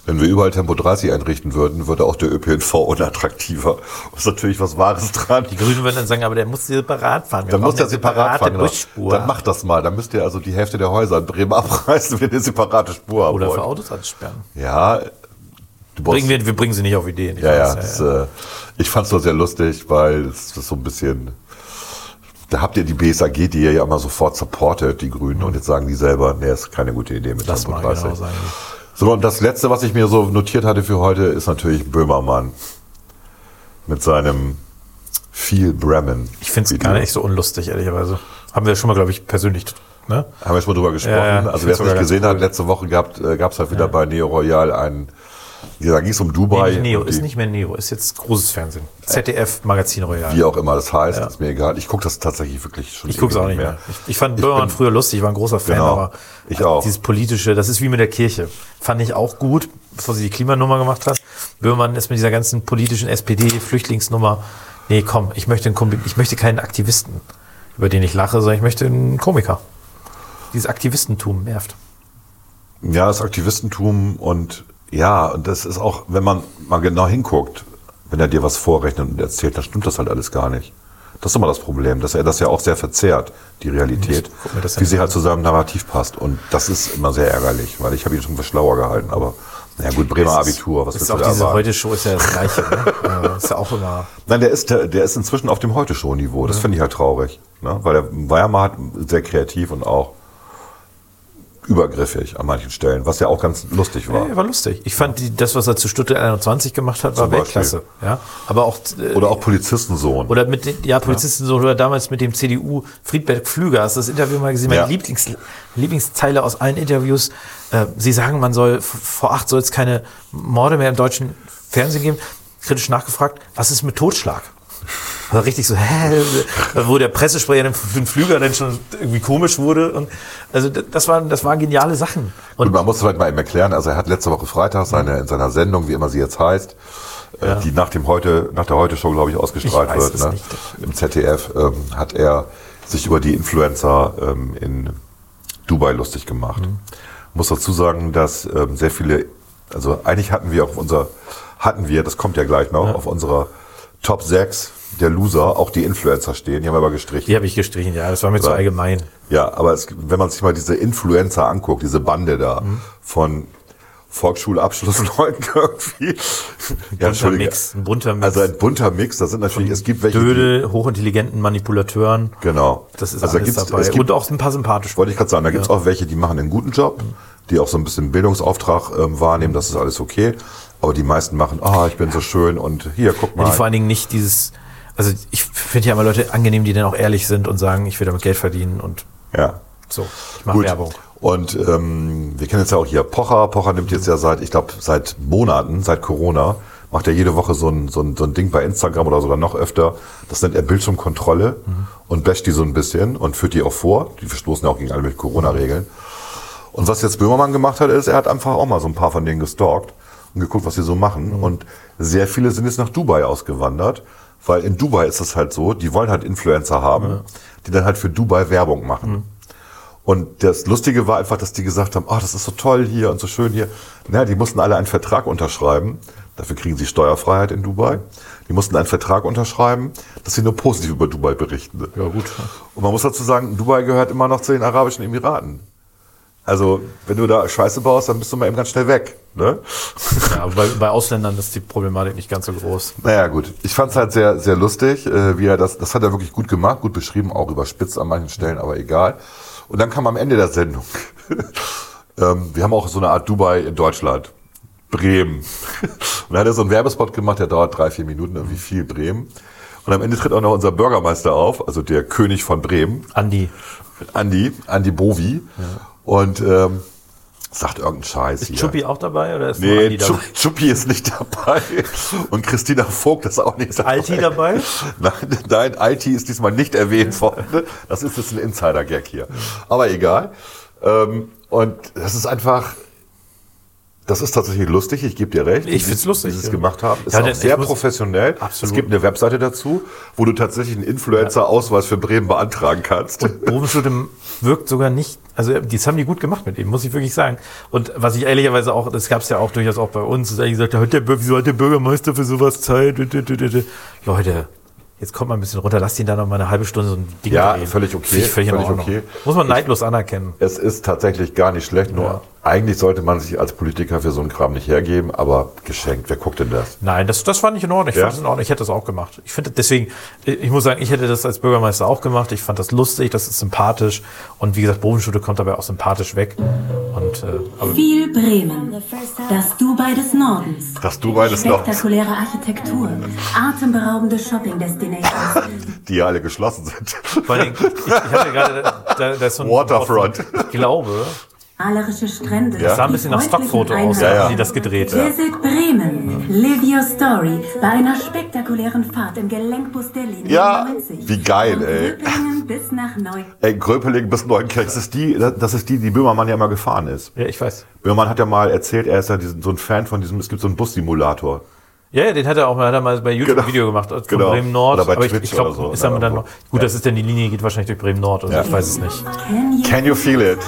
wenn wir überall Tempo 30 einrichten würden, würde auch der ÖPNV unattraktiver. [laughs] Ist natürlich was Wahres dran. Die Grünen würden dann sagen, aber der muss separat fahren. Wir Dann muss der separat fahren. genau. Dann macht das mal. Dann müsst ihr also die Hälfte der Häuser in Bremen [laughs] abreißen, wenn ihr eine separate Spur haben Oder für Autos ansperren. Ja, Bringen wir, wir bringen sie nicht auf Ideen. Ich ja, ja, das, Äh, ich fand es nur sehr lustig, weil es ist so ein bisschen, da habt ihr die BSAG, die ihr ja immer sofort supportet, die Grünen, und jetzt sagen die selber, nee, ist keine gute Idee mit Lass Tempo mal 30. genau sein. So, und das letzte, was ich mir so notiert hatte für heute, ist natürlich Böhmermann. Mit seinem Viel Bremen. Ich finde es gar nicht so unlustig, ehrlicherweise. Haben wir schon mal, glaube ich, persönlich, ne? Haben wir schon mal drüber gesprochen. Ja, ja, also wer es nicht gesehen cool. hat, letzte Woche gab es halt wieder bei Neo Royal einen, da ging es um Dubai. Nee, nicht Neo, ist nicht mehr Neo, ist jetzt großes Fernsehen. ZDF Magazin Royal. Wie auch immer das heißt, ist mir egal. Ich gucke das tatsächlich wirklich schon Ich gucke es auch nicht mehr. Ich, ich fand Böhmermann früher lustig, ich war ein großer Fan, Genau. aber Ich auch. dieses politische, das ist wie mit der Kirche. Fand ich auch gut, bevor sie die Klimanummer gemacht hat. Böhmermann ist mit dieser ganzen politischen SPD-Flüchtlingsnummer. Nee, komm, ich möchte, einen, ich möchte keinen Aktivisten, über den ich lache, sondern ich möchte einen Komiker. Dieses Aktivistentum nervt. Ja, das Aktivistentum und ja, und das ist auch, wenn man mal genau hinguckt, wenn er dir was vorrechnet und erzählt, dann stimmt das halt alles gar nicht. Das ist immer das Problem, dass er das ja auch sehr verzerrt, die Realität, wie sie halt zu seinem Narrativ passt. Und das ist immer sehr ärgerlich, weil ich habe ihn schon für schlauer gehalten. Aber na ja, gut, Bremer ist- Abitur, was ist willst du auch da diese erwarten? Heute-Show ist ja das Gleiche. Ne? [laughs] Ist ja auch immer. Nein, der ist, der, der ist inzwischen auf dem Heute-Show-Niveau. Das finde ich halt traurig. Ne? Weil der war ja mal sehr kreativ und auch übergriffig an manchen Stellen, was ja auch ganz lustig war. Ja, war lustig. Ich fand die, das, was er zu Stuttgart 21 gemacht hat, war Zum Beispiel. Weltklasse. Ja, aber auch äh, Oder auch Polizistensohn. oder mit den, ja Polizisten so oder damals mit dem CDU Friedberg Flüger. Hast du das Interview mal gesehen? Meine Ja. Lieblings, Lieblingszeile aus allen Interviews. Äh, Sie sagen, man soll vor acht soll es keine Morde mehr im deutschen Fernsehen geben. Kritisch nachgefragt, was ist mit Totschlag? War richtig so, hä? Wo der Pressesprecher den Flüger dann schon irgendwie komisch wurde. Und also das waren, das waren geniale Sachen. Und Und man muss vielleicht mal eben erklären, also er hat letzte Woche Freitag seine, in seiner Sendung, wie immer sie jetzt heißt, äh, die nach dem heute, nach der Heute-Show, glaube ich, ausgestrahlt Ich wird, ne? im ZDF, ähm, hat er sich über die Influencer ähm, in Dubai lustig gemacht. Mhm. Muss dazu sagen, dass ähm, sehr viele, also eigentlich hatten wir auf unser, hatten wir, das kommt ja gleich noch, auf unserer Top 6 der Loser auch die Influencer stehen, die haben wir aber gestrichen. die habe ich gestrichen, ja, das war mir zu Ja. allgemein. Ja, aber es, wenn man sich mal diese Influencer anguckt, diese Bande da Mhm. von Volksschulabschlussleuten [laughs] irgendwie. Ja, Entschuldige. Mix, ein bunter Mix. Also ein bunter Mix, da sind natürlich, es gibt welche, Dödel, hochintelligenten Manipulateuren. genau. Das ist also da alles gibt's, dabei. Es gibt, Und auch ein paar sympathische. wollte ich gerade sagen, da gibt's auch welche, die machen einen guten Job, die auch so ein bisschen Bildungsauftrag ähm, wahrnehmen, das ist alles okay. Aber die meisten machen, ah, ich bin so schön und hier, guck Ja, mal. die vor allen Dingen nicht dieses, also ich finde ja immer Leute angenehm, die dann auch ehrlich sind und sagen, ich will damit Geld verdienen und ja. so, ich mache. Werbung. Und ähm, wir kennen jetzt ja auch hier Pocher. Pocher nimmt jetzt ja seit, ich glaube, seit Monaten, seit Corona, macht er jede Woche so ein, so, ein, so ein Ding bei Instagram oder sogar noch öfter. Das nennt er Bildschirmkontrolle und basht die so ein bisschen und führt die auch vor. Die verstoßen ja auch gegen alle mit Corona-Regeln. Und was jetzt Böhmermann gemacht hat, ist, er hat einfach auch mal so ein paar von denen gestalkt und geguckt, was sie so machen. Und sehr viele sind jetzt nach Dubai ausgewandert, weil in Dubai ist es halt so, die wollen halt Influencer haben, die dann halt für Dubai Werbung machen. Und das Lustige war einfach, dass die gesagt haben, ah, das ist so toll hier und so schön hier. Na, die mussten alle einen Vertrag unterschreiben. Dafür kriegen sie Steuerfreiheit in Dubai. Die mussten einen Vertrag unterschreiben, dass sie nur positiv über Dubai berichten. Ja, gut. Und man muss dazu sagen, Dubai gehört immer noch zu den Arabischen Emiraten. Also, wenn du da Scheiße baust, dann bist du mal eben ganz schnell weg. Ne? Ja, aber bei, bei Ausländern ist die Problematik nicht ganz so groß. Naja, gut. Ich fand es halt sehr, sehr lustig, äh, wie er das, das hat er wirklich gut gemacht, gut beschrieben, auch überspitzt an manchen Stellen, aber egal. Und dann kam am Ende der Sendung, [laughs] ähm, wir haben auch so eine Art Dubai in Deutschland. Bremen. [laughs] Und dann hat er so einen Werbespot gemacht, der dauert drei, vier Minuten, irgendwie viel Bremen. Und am Ende tritt auch noch unser Bürgermeister auf, also der König von Bremen, Andi, Andi, Andi Bovi. Und ähm, sagt irgendeinen Scheiß ist hier. Chuppi auch dabei oder ist Nee, Andi dabei? Chu- Chuppi ist nicht dabei. Und Christina Vogt ist auch nicht dabei. Alti dabei? Nein, nein, IT ist diesmal nicht erwähnt worden. Das ist jetzt ein Insider-Gag hier. Aber egal. Ähm, und das ist einfach, das ist tatsächlich lustig, ich gebe dir recht. Ich find's sie- lustig, Wie sie es ja. gemacht haben. Ist Ja, auch sehr professionell. Absolut. Es gibt eine Webseite dazu, wo du tatsächlich einen Influencer-Ausweis für Bremen beantragen kannst. Bovenschütte wirkt sogar nicht, also das haben die gut gemacht mit ihm, muss ich wirklich sagen. Und was ich ehrlicherweise auch, das gab es ja auch durchaus auch bei uns, dass er gesagt hat, hat der, Bür- wieso hat der Bürgermeister für sowas Zeit? Leute, jetzt kommt mal ein bisschen runter, lasst ihn da noch mal eine halbe Stunde so ein Ding Ja, drehen. völlig okay, Finde völlig, völlig okay. Muss man neidlos anerkennen. Es ist tatsächlich gar nicht schlecht, nur Ja. Eigentlich sollte man sich als Politiker für so einen Kram nicht hergeben, aber geschenkt, wer guckt denn das? Nein, das, das fand ich in Ordnung. Ich Ja? fand das in Ordnung. Ich hätte das auch gemacht. Ich finde deswegen, ich muss sagen, ich hätte das als Bürgermeister auch gemacht. Ich fand das lustig, das ist sympathisch. Und wie gesagt, Bovenschute kommt dabei auch sympathisch weg. Und, äh, aber Viel Bremen. Das Dubai des Nordens. Das Dubai des Nordens, Spektakuläre Architektur. Atemberaubende Shopping-Destinations. [laughs] die ja alle geschlossen sind. vor Dingen, ich, ich hatte gerade, da, da ist so ein Waterfront. Ich glaube, Malerische Strände. Ja. das sah ein bisschen nach Stockfoto aus, Einheimischen. Ja, ja. die das gedreht. Visit Bremen. Live your story bei einer spektakulären Fahrt im Gelenkbus der Linie Ja, 90. wie geil, Von ey. Rüppingen bis nach Neu. Ey, Gröpeling bis Neunkirch, das ist die, das ist die, die Böhmermann ja immer gefahren ist. Ja, ich weiß. Böhmermann hat ja mal erzählt, er ist ja diesen, so ein Fan von diesem, es gibt so einen Bussimulator. Ja, ja, den hat er auch mal, hat er mal bei YouTube Genau. ein Video gemacht, von Genau. Bremen Nord. Oder bei aber ich, ich glaube, oder so, ist dann oder dann noch, gut, das ist denn die Linie, geht wahrscheinlich durch Bremen Nord, also Ja. ich weiß es nicht. Can you, Can you feel it?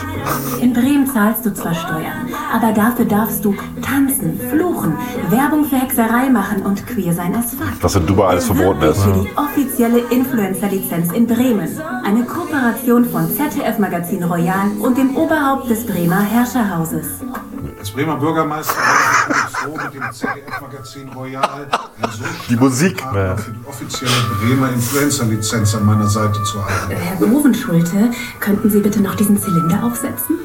In Bremen zahlst du zwar Steuern, aber dafür darfst du tanzen, fluchen, Werbung für Hexerei machen und queer sein as fuck. Was in Dubai alles verboten ist. Für die offizielle Influencer-Lizenz in Bremen. Eine Kooperation von ZDF-Magazin Royal und dem Oberhaupt des Bremer Herrscherhauses. Als Bremer Bürgermeister bin ich froh, mit dem ZDF-Magazin Royal ein so Die Musik. Partner für die offizielle Bremer Influencer-Lizenz an meiner Seite zu haben. Herr Bovenschulte, könnten Sie bitte noch diesen Zylinder aufsetzen?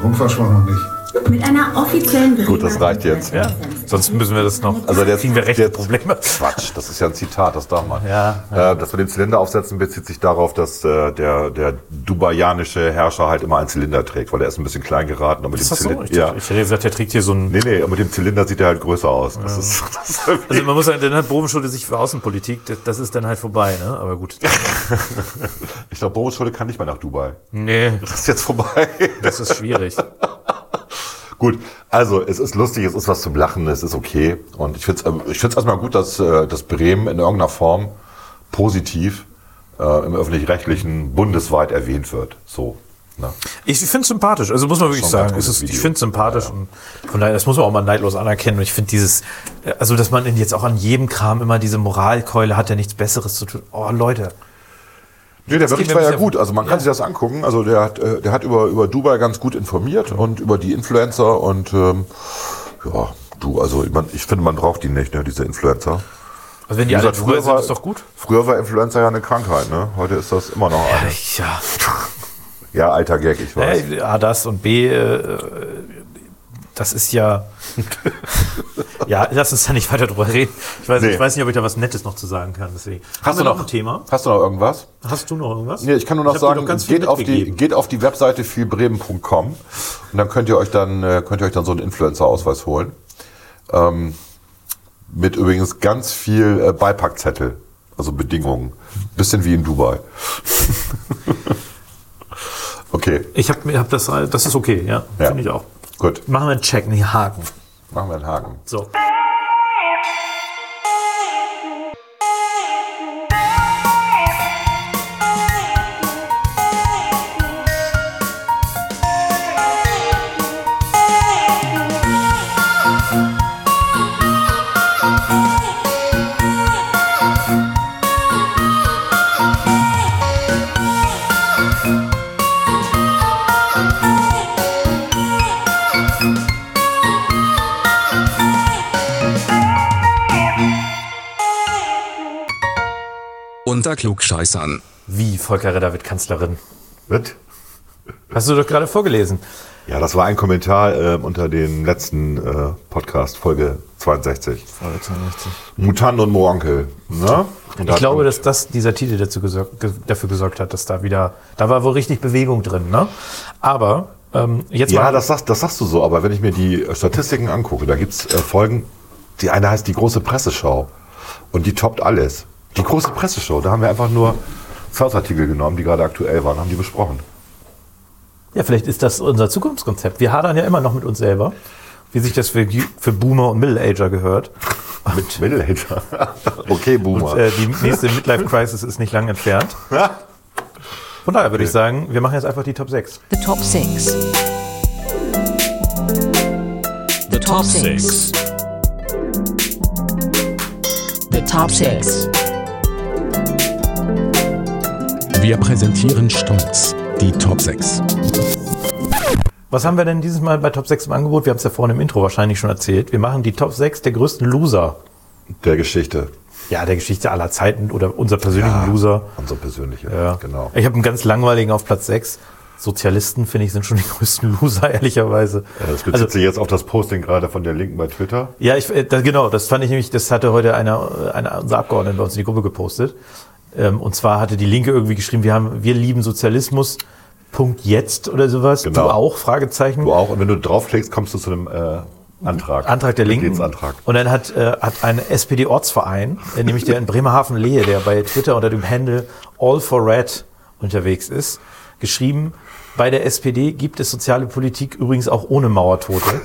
War noch nicht. Mit einer offiziellen Gut, das reicht jetzt. Ja. Sonst müssen wir das noch. Also der- kriegen wir rechte der- Probleme. Quatsch, das ist ja ein Zitat, das darf man. Ja, Äh, das mit dem Zylinder aufsetzen bezieht sich darauf, dass äh, der, der dubaianische Herrscher halt immer einen Zylinder trägt, weil er ist ein bisschen klein geraten. Und mit Ist dem das so? Zylinder, Ich, ja. ich hätte gesagt, der trägt hier so ein. Nee, nee, und mit dem Zylinder sieht er halt größer aus. Das ist, [laughs] das ist Also man muss sagen, dann hat Bobenschulde sich für Außenpolitik, das, das ist dann halt vorbei, ne? Aber gut. [laughs] ich glaube, Boris Schulde kann nicht mehr nach Dubai. Nee, Das ist jetzt vorbei. das ist schwierig. [laughs] Gut, also es ist lustig, es ist was zum Lachen, es ist okay. Und ich finde es ich find's erstmal gut, dass, äh, dass Bremen in irgendeiner Form positiv äh, im öffentlich-rechtlichen bundesweit erwähnt wird. So. Ne? Ich finde es sympathisch, also muss man wirklich sagen. ist, ich finde es sympathisch und von daher, das muss man auch mal neidlos anerkennen. Und ich finde dieses, äh, also dass man jetzt auch an jedem Kram immer diese Moralkeule hat, ja nichts Besseres zu tun. Oh Leute. Nee, der Bericht war ja gut. Also man kann sich das angucken. Also der hat, äh, der hat über, über Dubai ganz gut informiert und über die Influencer und ähm, ja, du, also ich, mein, ich finde, man braucht die nicht, ne, diese Influencer. Also wenn die alle gesagt, früher sind, ist doch gut. Früher war Influencer ja eine Krankheit, ne? Heute ist das immer noch eine. Ja, Ja, alter Gag, ich weiß. Äh, A, das und B, äh, das ist ja. [laughs] ja, lass uns da nicht weiter drüber reden. Ich weiß, Nee. ich weiß nicht, ob ich da was Nettes noch zu sagen kann. Deswegen. Haben Hast wir du noch ein Thema? Hast du noch irgendwas? Hast du noch irgendwas? Nee, ich kann nur noch sagen, geht auf, die, geht auf die Webseite vielbremen.com und dann könnt ihr euch dann, äh, könnt ihr euch dann so einen Influencer-Ausweis holen. Ähm, mit übrigens ganz viel äh, Beipackzettel, also Bedingungen. Bisschen wie in Dubai. [laughs] okay, Ich habe hab das, das ist okay, ja. Ja. Finde ich auch. Gut. Machen wir einen Check, nee, Haken. Machen wir einen Haken. So. Unter Klugscheißern. Wie, Volker Redder wird Kanzlerin? Wird? Hast du doch gerade vorgelesen. Ja, das war ein Kommentar äh, unter den letzten äh, Podcast, Folge 62. Mutant und Moonkel. Ne? Und Ich glaube, dass das dieser Titel dazu gesorgt, ge dafür gesorgt hat, dass da wieder, da war wohl richtig Bewegung drin, ne? Aber ähm, jetzt Ja, mal, das sagst, das sagst du so, aber wenn ich mir die Statistiken angucke, da gibt's äh, Folgen, die eine heißt die große Presseschau und die toppt alles. Die große Presseschau, da haben wir einfach nur Zeitungsartikel genommen, die gerade aktuell waren, haben die besprochen. ja, vielleicht ist das unser Zukunftskonzept. Wir hadern ja immer noch mit uns selber, wie sich das für, für Boomer und Middle-Ager gehört. Mit Middle-Ager. [laughs] okay, Boomer. Und äh, die nächste Midlife-Crisis ist nicht lang entfernt. [laughs] Von daher würde ich sagen, wir machen jetzt einfach die Top 6. The top six. The top six. The top six. Wir präsentieren stolz die Top 6. Was haben wir denn dieses Mal bei Top 6 im Angebot? Wir haben es ja vorhin im Intro wahrscheinlich schon erzählt. Wir machen die Top 6 der größten Loser. Der Geschichte. Ja, der Geschichte aller Zeiten oder unser persönlichen Loser. Unsere persönliche. Ja. Genau. Ich habe einen ganz langweiligen auf Platz 6. Sozialisten, finde ich, sind schon die [laughs] größten Loser, ehrlicherweise. Äh, Das bezieht Also, sich jetzt auf das Posting gerade von der Linken bei Twitter. ja, ich, äh, da, genau, das fand ich nämlich, das hatte heute einer, äh, einer unserer Abgeordneten bei uns in die Gruppe gepostet. Ähm, und zwar hatte die Linke irgendwie geschrieben, wir haben, wir lieben Sozialismus. Punkt jetzt oder sowas. Genau. Du auch? Fragezeichen. Du auch. Und wenn du draufklickst, kommst du zu einem äh, Antrag. Antrag der Linken. Mitgliedsantrag. Und dann hat, äh, hat ein SPD-Ortsverein, äh, nämlich der in Bremerhaven-Lehe, der bei Twitter unter dem Handle All for Red unterwegs ist, geschrieben, bei der SPD gibt es soziale Politik übrigens auch ohne Mauertote.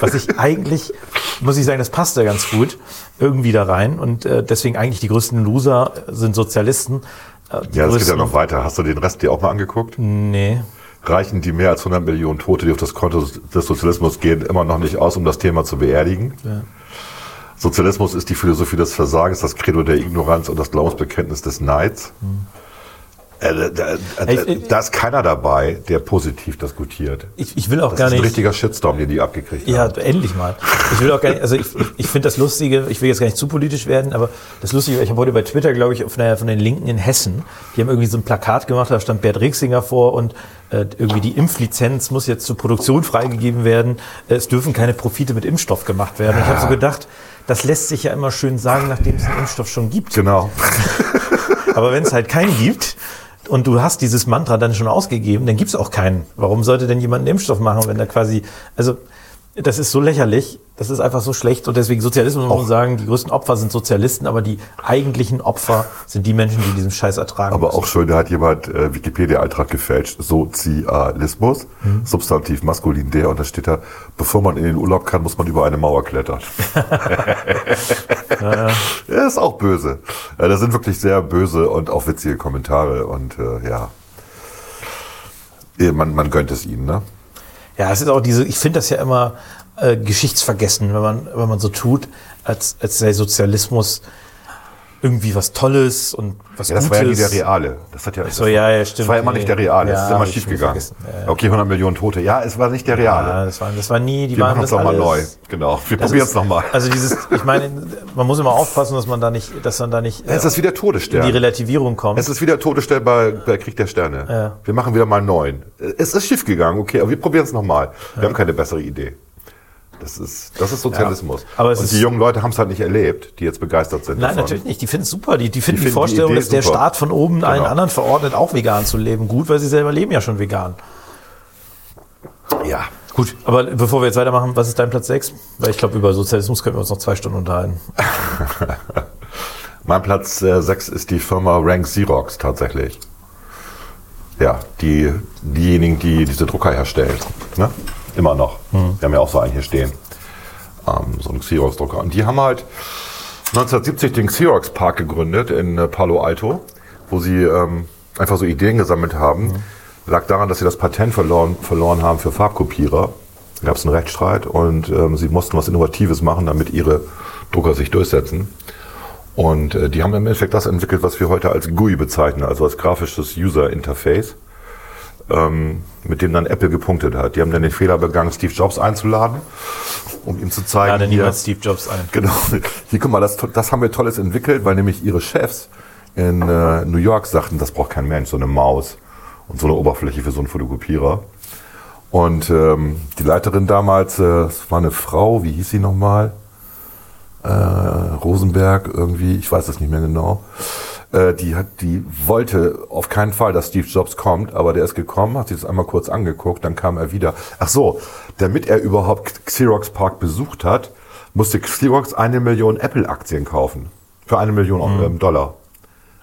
Was ich eigentlich, muss ich sagen, das passt da ganz gut irgendwie da rein. Und äh, deswegen eigentlich die größten Loser sind Sozialisten. Äh, Ja, das geht ja noch weiter. Hast du den Rest dir auch mal angeguckt? Nee. Reichen die mehr als 100 Millionen Tote, die auf das Konto des Sozialismus gehen, immer noch nicht aus, um das Thema zu beerdigen? Sozialismus ist die Philosophie des Versagens, das Credo der Ignoranz und das Glaubensbekenntnis des Neids. Äh, da, da, Ich- da ist keiner dabei, der positiv diskutiert. Ich, ich will auch Das gar ist ein nicht. richtiger Shitstorm, den die abgekriegt Ja, haben. endlich mal. Ich will auch gar nicht, also ich, ich, finde das Lustige, ich will jetzt gar nicht zu politisch werden, aber das Lustige, ich habe heute bei Twitter, glaube ich, von, der, von den Linken in Hessen, die haben irgendwie so ein Plakat gemacht, da stand Bert Rixinger vor und äh, irgendwie die Impflizenz muss jetzt zur Produktion freigegeben werden. Äh, Es dürfen keine Profite mit Impfstoff gemacht werden. Ich habe so gedacht, das lässt sich ja immer schön sagen, nachdem es einen Impfstoff schon gibt. Genau. [laughs] Aber wenn es halt keinen gibt und du hast dieses Mantra dann schon ausgegeben, dann gibt es auch keinen. Warum sollte denn jemand einen Impfstoff machen, wenn da quasi, also das ist so lächerlich, das ist einfach so schlecht und deswegen Sozialismus muss man sagen, die größten Opfer sind Sozialisten, aber die eigentlichen Opfer sind die Menschen, die diesen Scheiß ertragen. Aber müssen. auch schön, da hat jemand äh, Wikipedia-Eintrag gefälscht. Sozialismus, Mhm. Substantiv maskulin der, und da steht da, bevor man in den Urlaub kann, muss man über eine Mauer klettern. [laughs] [laughs] ja, ist auch böse. Ja, das sind wirklich sehr böse und auch witzige Kommentare und äh, ja. Eh, Man, man gönnt es ihnen, ne? Ja, es ist auch diese, ich finde das ja immer äh, geschichtsvergessen, wenn man, wenn man so tut, als, als sei Sozialismus irgendwie was Tolles und was Ja, das Gutes. war ja nie der Reale. Das hat ja, so, ja, ja, stimmt. Das war immer nicht der Reale. Ja, das ist immer schief gegangen. Ja. Okay, 100 Millionen Tote. Ja, es war nicht der Reale. Ja, das war, das war nie, die Wir waren machen es das nochmal neu. Genau. Wir Das probieren es nochmal. Also dieses, ich meine, man muss immer aufpassen, dass man da nicht, dass man da nicht äh, Es ist wieder in die Todesstern. Relativierung kommt. Es ist wieder Todesstern bei, bei Krieg der Sterne. Ja. Wir machen wieder mal einen neuen. Es ist schief gegangen, okay, aber wir probieren es nochmal. Wir haben keine bessere Idee. Das ist, das ist Sozialismus. Ja, aber Und die jungen Leute haben es halt nicht erlebt, die jetzt begeistert sind. Nein, davon. natürlich nicht. Die finden es super. Die, die finden die, finden die Vorstellung, Idee dass der super. Staat von oben allen Genau. anderen verordnet, auch vegan zu leben, gut, weil sie selber leben ja schon vegan. Ja. Gut, aber bevor wir jetzt weitermachen, was ist dein Platz 6? Weil ich glaube, über Sozialismus können wir uns noch zwei Stunden unterhalten. [laughs] Mein Platz 6 ist die Firma Rank Xerox tatsächlich. Ja, die, diejenigen, die diese Drucker herstellen. Ne? Immer noch. Hm. Wir haben ja auch so einen hier stehen. Ähm, so einen Xerox-Drucker. Und die haben halt 1970 den Xerox Park gegründet in äh, Palo Alto, wo sie ähm, einfach so Ideen gesammelt haben. Hm. Lag daran, dass sie das Patent verloren, verloren haben für Farbkopierer. Da gab es einen Rechtsstreit und ähm, sie mussten was Innovatives machen, damit ihre Drucker sich durchsetzen. Und äh, die haben im Endeffekt das entwickelt, was wir heute als GUI bezeichnen, also als grafisches User Interface, ähm, mit dem dann Apple gepunktet hat. Die haben dann den Fehler begangen, Steve Jobs einzuladen, um ihm zu zeigen, Lade niemals Steve Jobs ein. Genau. Hier, guck mal, das, das haben wir Tolles entwickelt, weil nämlich ihre Chefs in äh, New York sagten, das braucht kein Mensch, so eine Maus und so eine Oberfläche für so einen Fotokopierer. Und ähm, die Leiterin damals, äh, es war eine Frau, wie hieß sie nochmal? Äh, Rosenberg irgendwie, ich weiß es nicht mehr genau. Äh, die, hat, die wollte auf keinen Fall, dass Steve Jobs kommt, aber der ist gekommen, hat sich das einmal kurz angeguckt, dann kam er wieder. Ach so, damit er überhaupt Xerox Park besucht hat, musste Xerox eine Million Apple-Aktien kaufen. Für eine Million ähm, Dollar.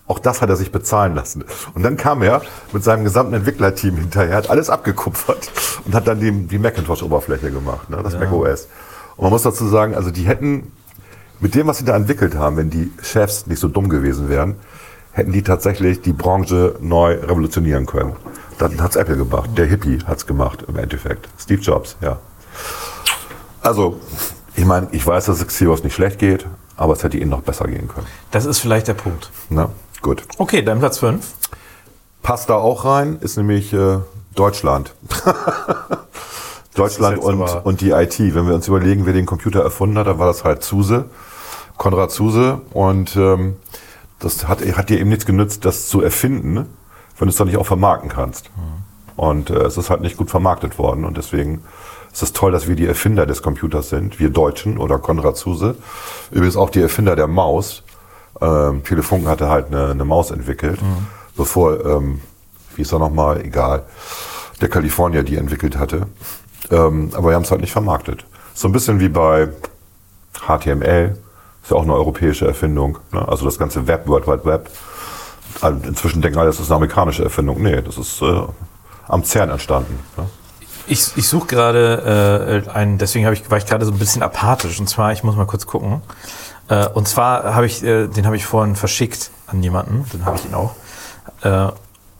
Auch das hat er sich bezahlen lassen. Und dann kam er mit seinem gesamten Entwicklerteam hinterher, hat alles abgekupfert und hat dann die, die Macintosh-Oberfläche gemacht, ne, das Mac OS. Und man muss dazu sagen, also die hätten, mit dem, was sie da entwickelt haben, wenn die Chefs nicht so dumm gewesen wären, hätten die tatsächlich die Branche neu revolutionieren können. Dann hat's Apple gemacht. Der Hippie hat's gemacht im Endeffekt. Steve Jobs, ja. Also, ich meine, ich weiß, dass es Xerox nicht schlecht geht, aber es hätte ihnen noch besser gehen können. Das ist vielleicht der Punkt. Ne? Gut. Okay, dein Platz 5. Passt da auch rein, ist nämlich äh, Deutschland. [laughs] Deutschland und, und die IT. Wenn wir uns überlegen, wer den Computer erfunden hat, dann war das halt Zuse, Konrad Zuse. Und ähm, das hat, hat dir eben nichts genützt, das zu erfinden, wenn du es dann nicht auch vermarkten kannst. Und äh, es ist halt nicht gut vermarktet worden. Und deswegen ist es toll, dass wir die Erfinder des Computers sind, wir Deutschen oder Konrad Zuse. Übrigens auch die Erfinder der Maus. Ähm, Telefunken hatte halt eine, eine Maus entwickelt, bevor, ähm, wie ist er nochmal, egal, der Kalifornier die entwickelt hatte. Ähm, aber wir haben es halt nicht vermarktet. So ein bisschen wie bei HTML, ist ja auch eine europäische Erfindung. Ne? Also das ganze Web, World Wide Web. Also inzwischen denken alle, das ist eine amerikanische Erfindung. Nee, das ist äh, am CERN entstanden. Ne? Ich, ich suche gerade äh, einen, deswegen ich, war ich gerade so ein bisschen apathisch. Und zwar, ich muss mal kurz gucken. Äh, und zwar habe ich, äh, den habe ich vorhin verschickt an jemanden, den habe ich ihn auch.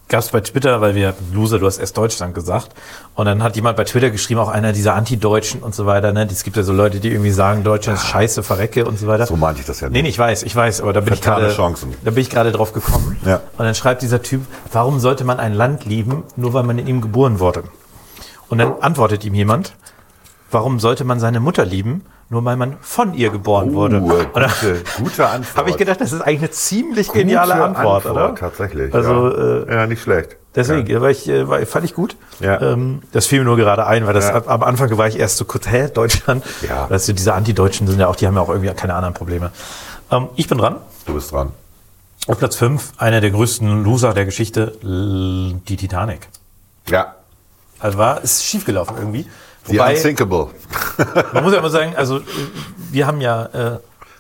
Gab es bei Twitter, weil wir, Loser, du hast erst Deutschland gesagt. Und dann hat jemand bei Twitter geschrieben, auch einer dieser Anti-Deutschen und so weiter. Ne? Es gibt ja so Leute, die irgendwie sagen, Deutschland ist scheiße, verrecke und so weiter. So meinte ich das ja Nee, nee, ich weiß, ich weiß, aber da bin ich Vertane gerade, Chancen. da bin ich gerade drauf gekommen. Ja. Und dann schreibt dieser Typ, warum sollte man ein Land lieben, nur weil man in ihm geboren wurde? Und dann antwortet ihm jemand, warum sollte man seine Mutter lieben, nur weil man von ihr geboren wurde? Und dann gute, gute Antwort. habe ich gedacht, das ist eigentlich eine ziemlich geniale Gute Antwort, oder? Tatsächlich. Also, ja. ja, nicht schlecht. Deswegen, ja. war ich, äh, war, fand ich gut. Ja. Ähm, das fiel mir nur gerade ein, weil das Ja. ab- am Anfang war ich erst so kurz, hä, Deutschland? Ja. Das sind diese Anti-Deutschen sind ja auch, die haben ja auch irgendwie keine anderen Probleme. Ähm, ich bin dran. Du bist dran. Auf Platz 5, einer der größten Loser der Geschichte, die Titanic. Ja. Also war, ist schiefgelaufen irgendwie. The Wobei, Unsinkable. [laughs] man muss ja immer sagen, also äh, wir haben ja, äh,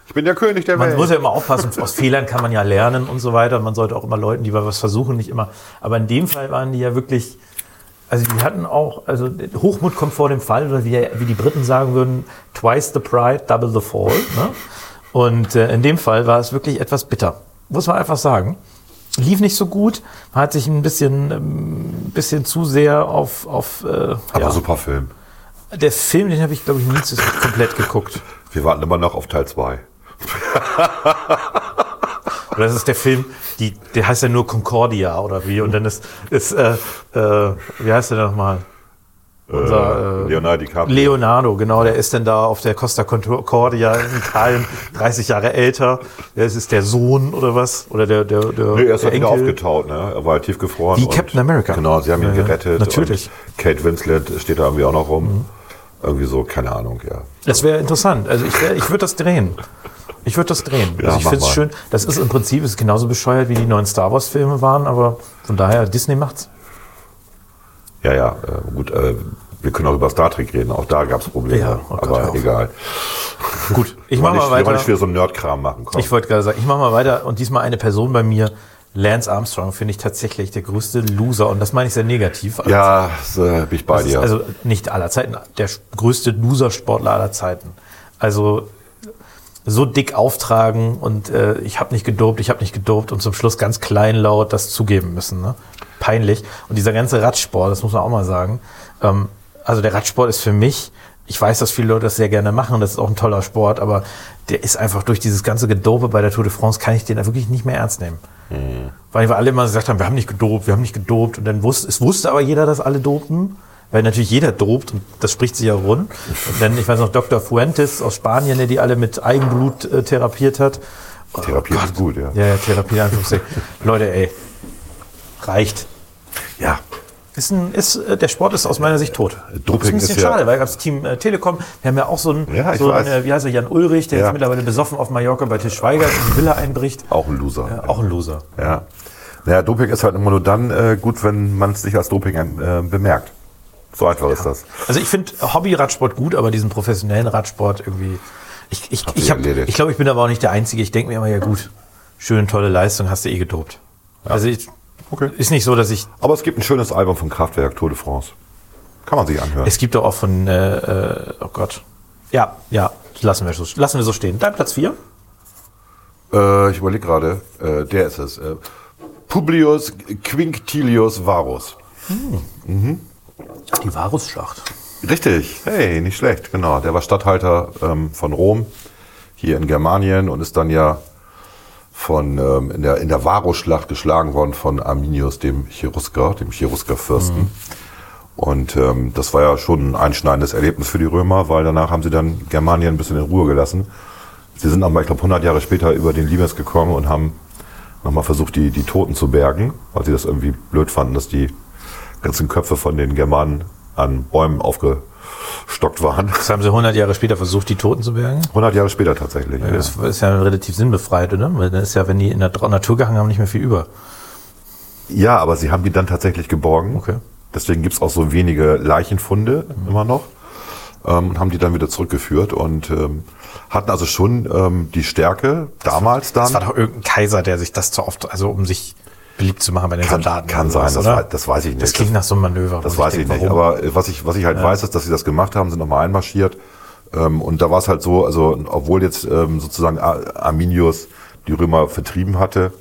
Ich bin der König der man Welt. muss ja immer aufpassen, aus Fehlern kann man ja lernen und so weiter. Man sollte auch immer Leuten, die was versuchen, nicht immer. Aber in dem Fall waren die ja wirklich, also die hatten auch, also Hochmut kommt vor dem Fall, oder wie, wie die Briten sagen würden, twice the pride, double the fall. Ne? Und äh, in dem Fall war es wirklich etwas bitter. Muss man einfach sagen. Lief nicht so gut. Man hat sich ein bisschen, ähm, bisschen zu sehr auf, auf äh, Aber ja. super Film. Der Film, den habe ich, glaube ich, nie zu- komplett geguckt. Wir warten immer noch auf Teil 2. Oder [laughs] das ist der Film, die, der heißt ja nur Concordia oder wie. Und dann ist, ist äh, äh, wie heißt der nochmal? Unser, äh, Leonardo DiCaprio. Leonardo, genau, der ist dann da auf der Costa Concordia in Italien, 30 Jahre älter. Der ist, der Sohn oder was? Oder der, der, der, Nee, er ist der halt wieder aufgetaut, ne? Er war halt tiefgefroren. Wie und- Captain America. Genau, sie haben ihn gerettet. Natürlich. Mhm. Kate Winslet steht da irgendwie auch noch rum. Irgendwie so, keine Ahnung, ja. Das wäre interessant. Also ich, wär- ich würde das drehen. Ich würde das drehen. Ja, also ich finde es schön. Das ist im Prinzip ist genauso bescheuert wie die neuen Star Wars Filme waren, aber von daher Disney macht's. Ja, ja, äh, gut, äh, wir können auch über Star Trek reden. Auch da gab es Probleme. Ja, oh Gott, aber egal. Gut, ich mache mal nicht, wir wollen weiter. nicht wieder so einen Nerdkram machen. Komm. Ich wollte gerade sagen, ich mache mal weiter und diesmal eine Person bei mir, Lance Armstrong, finde ich tatsächlich der größte Loser und das meine ich sehr negativ. Also, ja, so, bin ich bei dir. also nicht aller Zeiten, der größte Loser-Sportler aller Zeiten. Also so dick auftragen und äh, ich habe nicht gedopt, ich habe nicht gedopt und zum Schluss ganz kleinlaut das zugeben müssen. Ne? Peinlich. Und dieser ganze Radsport, das muss man auch mal sagen. Ähm, also der Radsport ist für mich, ich weiß, dass viele Leute das sehr gerne machen, das ist auch ein toller Sport, aber der ist einfach durch dieses ganze Gedope bei der Tour de France, kann ich den da wirklich nicht mehr ernst nehmen. Weil wir alle immer gesagt haben, wir haben nicht gedopt, wir haben nicht gedopt. Und dann wusste, es wusste aber jeder, dass alle dopen. Weil natürlich jeder dopt und das spricht sich ja rund. Und dann, ich weiß noch, Dr. Fuentes aus Spanien, der die alle mit Eigenblut äh, therapiert hat. Oh Therapie ist gut, ja. Ja, ja, Therapie. Leute, ey, reicht. Ja, Ist ein, ist, äh, der Sport ist aus meiner Sicht tot. Doping das ist ein bisschen ist ja- schade, weil das Team äh, Telekom, wir haben ja auch so einen, Ja, so einen äh, wie heißt er, Jan Ulrich, der Ja. jetzt mittlerweile besoffen auf Mallorca bei Til Schweiger in die Villa einbricht. auch ein Loser. Äh, auch ein Loser. Ja. Naja, Doping ist halt immer nur dann äh, gut, wenn man es nicht als Doping äh, bemerkt. So einfach ist das. Also ich finde Hobby-Radsport gut, aber diesen professionellen Radsport irgendwie. Ich, ich, ich, hab- ich glaube, ich bin aber auch nicht der Einzige. Ich denke mir immer, ja gut, schön, tolle Leistung, hast du eh gedopt. Also ich, Okay. ist nicht so, dass ich. Aber es gibt ein schönes Album von Kraftwerk, Tour de France. Kann man sich anhören. Es gibt doch auch von, äh, äh, oh Gott. Ja, ja, lassen wir so, lassen wir so stehen. Dein Platz 4? Äh, ich überlege gerade, äh, der ist es. Äh, Publius Quinctilius Varus. Die Varusschlacht. Richtig, hey, nicht schlecht, genau. Der war Statthalter ähm, von Rom hier in Germanien und ist dann ja von, ähm, in der, in der Varusschlacht geschlagen worden von Arminius, dem Cherusker, dem Cheruskerfürsten. Und ähm, das war ja schon ein einschneidendes Erlebnis für die Römer, weil danach haben sie dann Germanien ein bisschen in Ruhe gelassen. Sie sind aber, ich glaube, 100 Jahre später über den Limes gekommen und haben nochmal versucht, die, die Toten zu bergen, weil sie das irgendwie blöd fanden, dass die ganzen Köpfe von den Germanen an Bäumen aufgestockt waren. Das haben sie 100 Jahre später versucht, die Toten zu bergen. 100 Jahre später tatsächlich. Ja. Das ist ja relativ sinnbefreit, oder? Weil dann ist ja, wenn die in der Natur gehangen haben, nicht mehr viel über. ja, aber sie haben die dann tatsächlich geborgen. Okay. Deswegen gibt's auch so wenige Leichenfunde immer noch. Ähm, und haben die dann wieder zurückgeführt und ähm, hatten also schon ähm, die Stärke damals Das war dann. doch irgendein Kaiser, der sich das zu oft, also um sich beliebt zu machen bei den Kann, Soldaten. kann sein, sowas, das, oder? wei- das weiß ich nicht. Das klingt nach so einem Manöver. Das weiß ich denke, nicht. warum? Aber was ich, was ich halt weiß, ist, dass sie das gemacht haben, sind nochmal einmarschiert. Ähm, und da war es halt so, also obwohl jetzt ähm, sozusagen Ar- Arminius die Römer vertrieben hatte,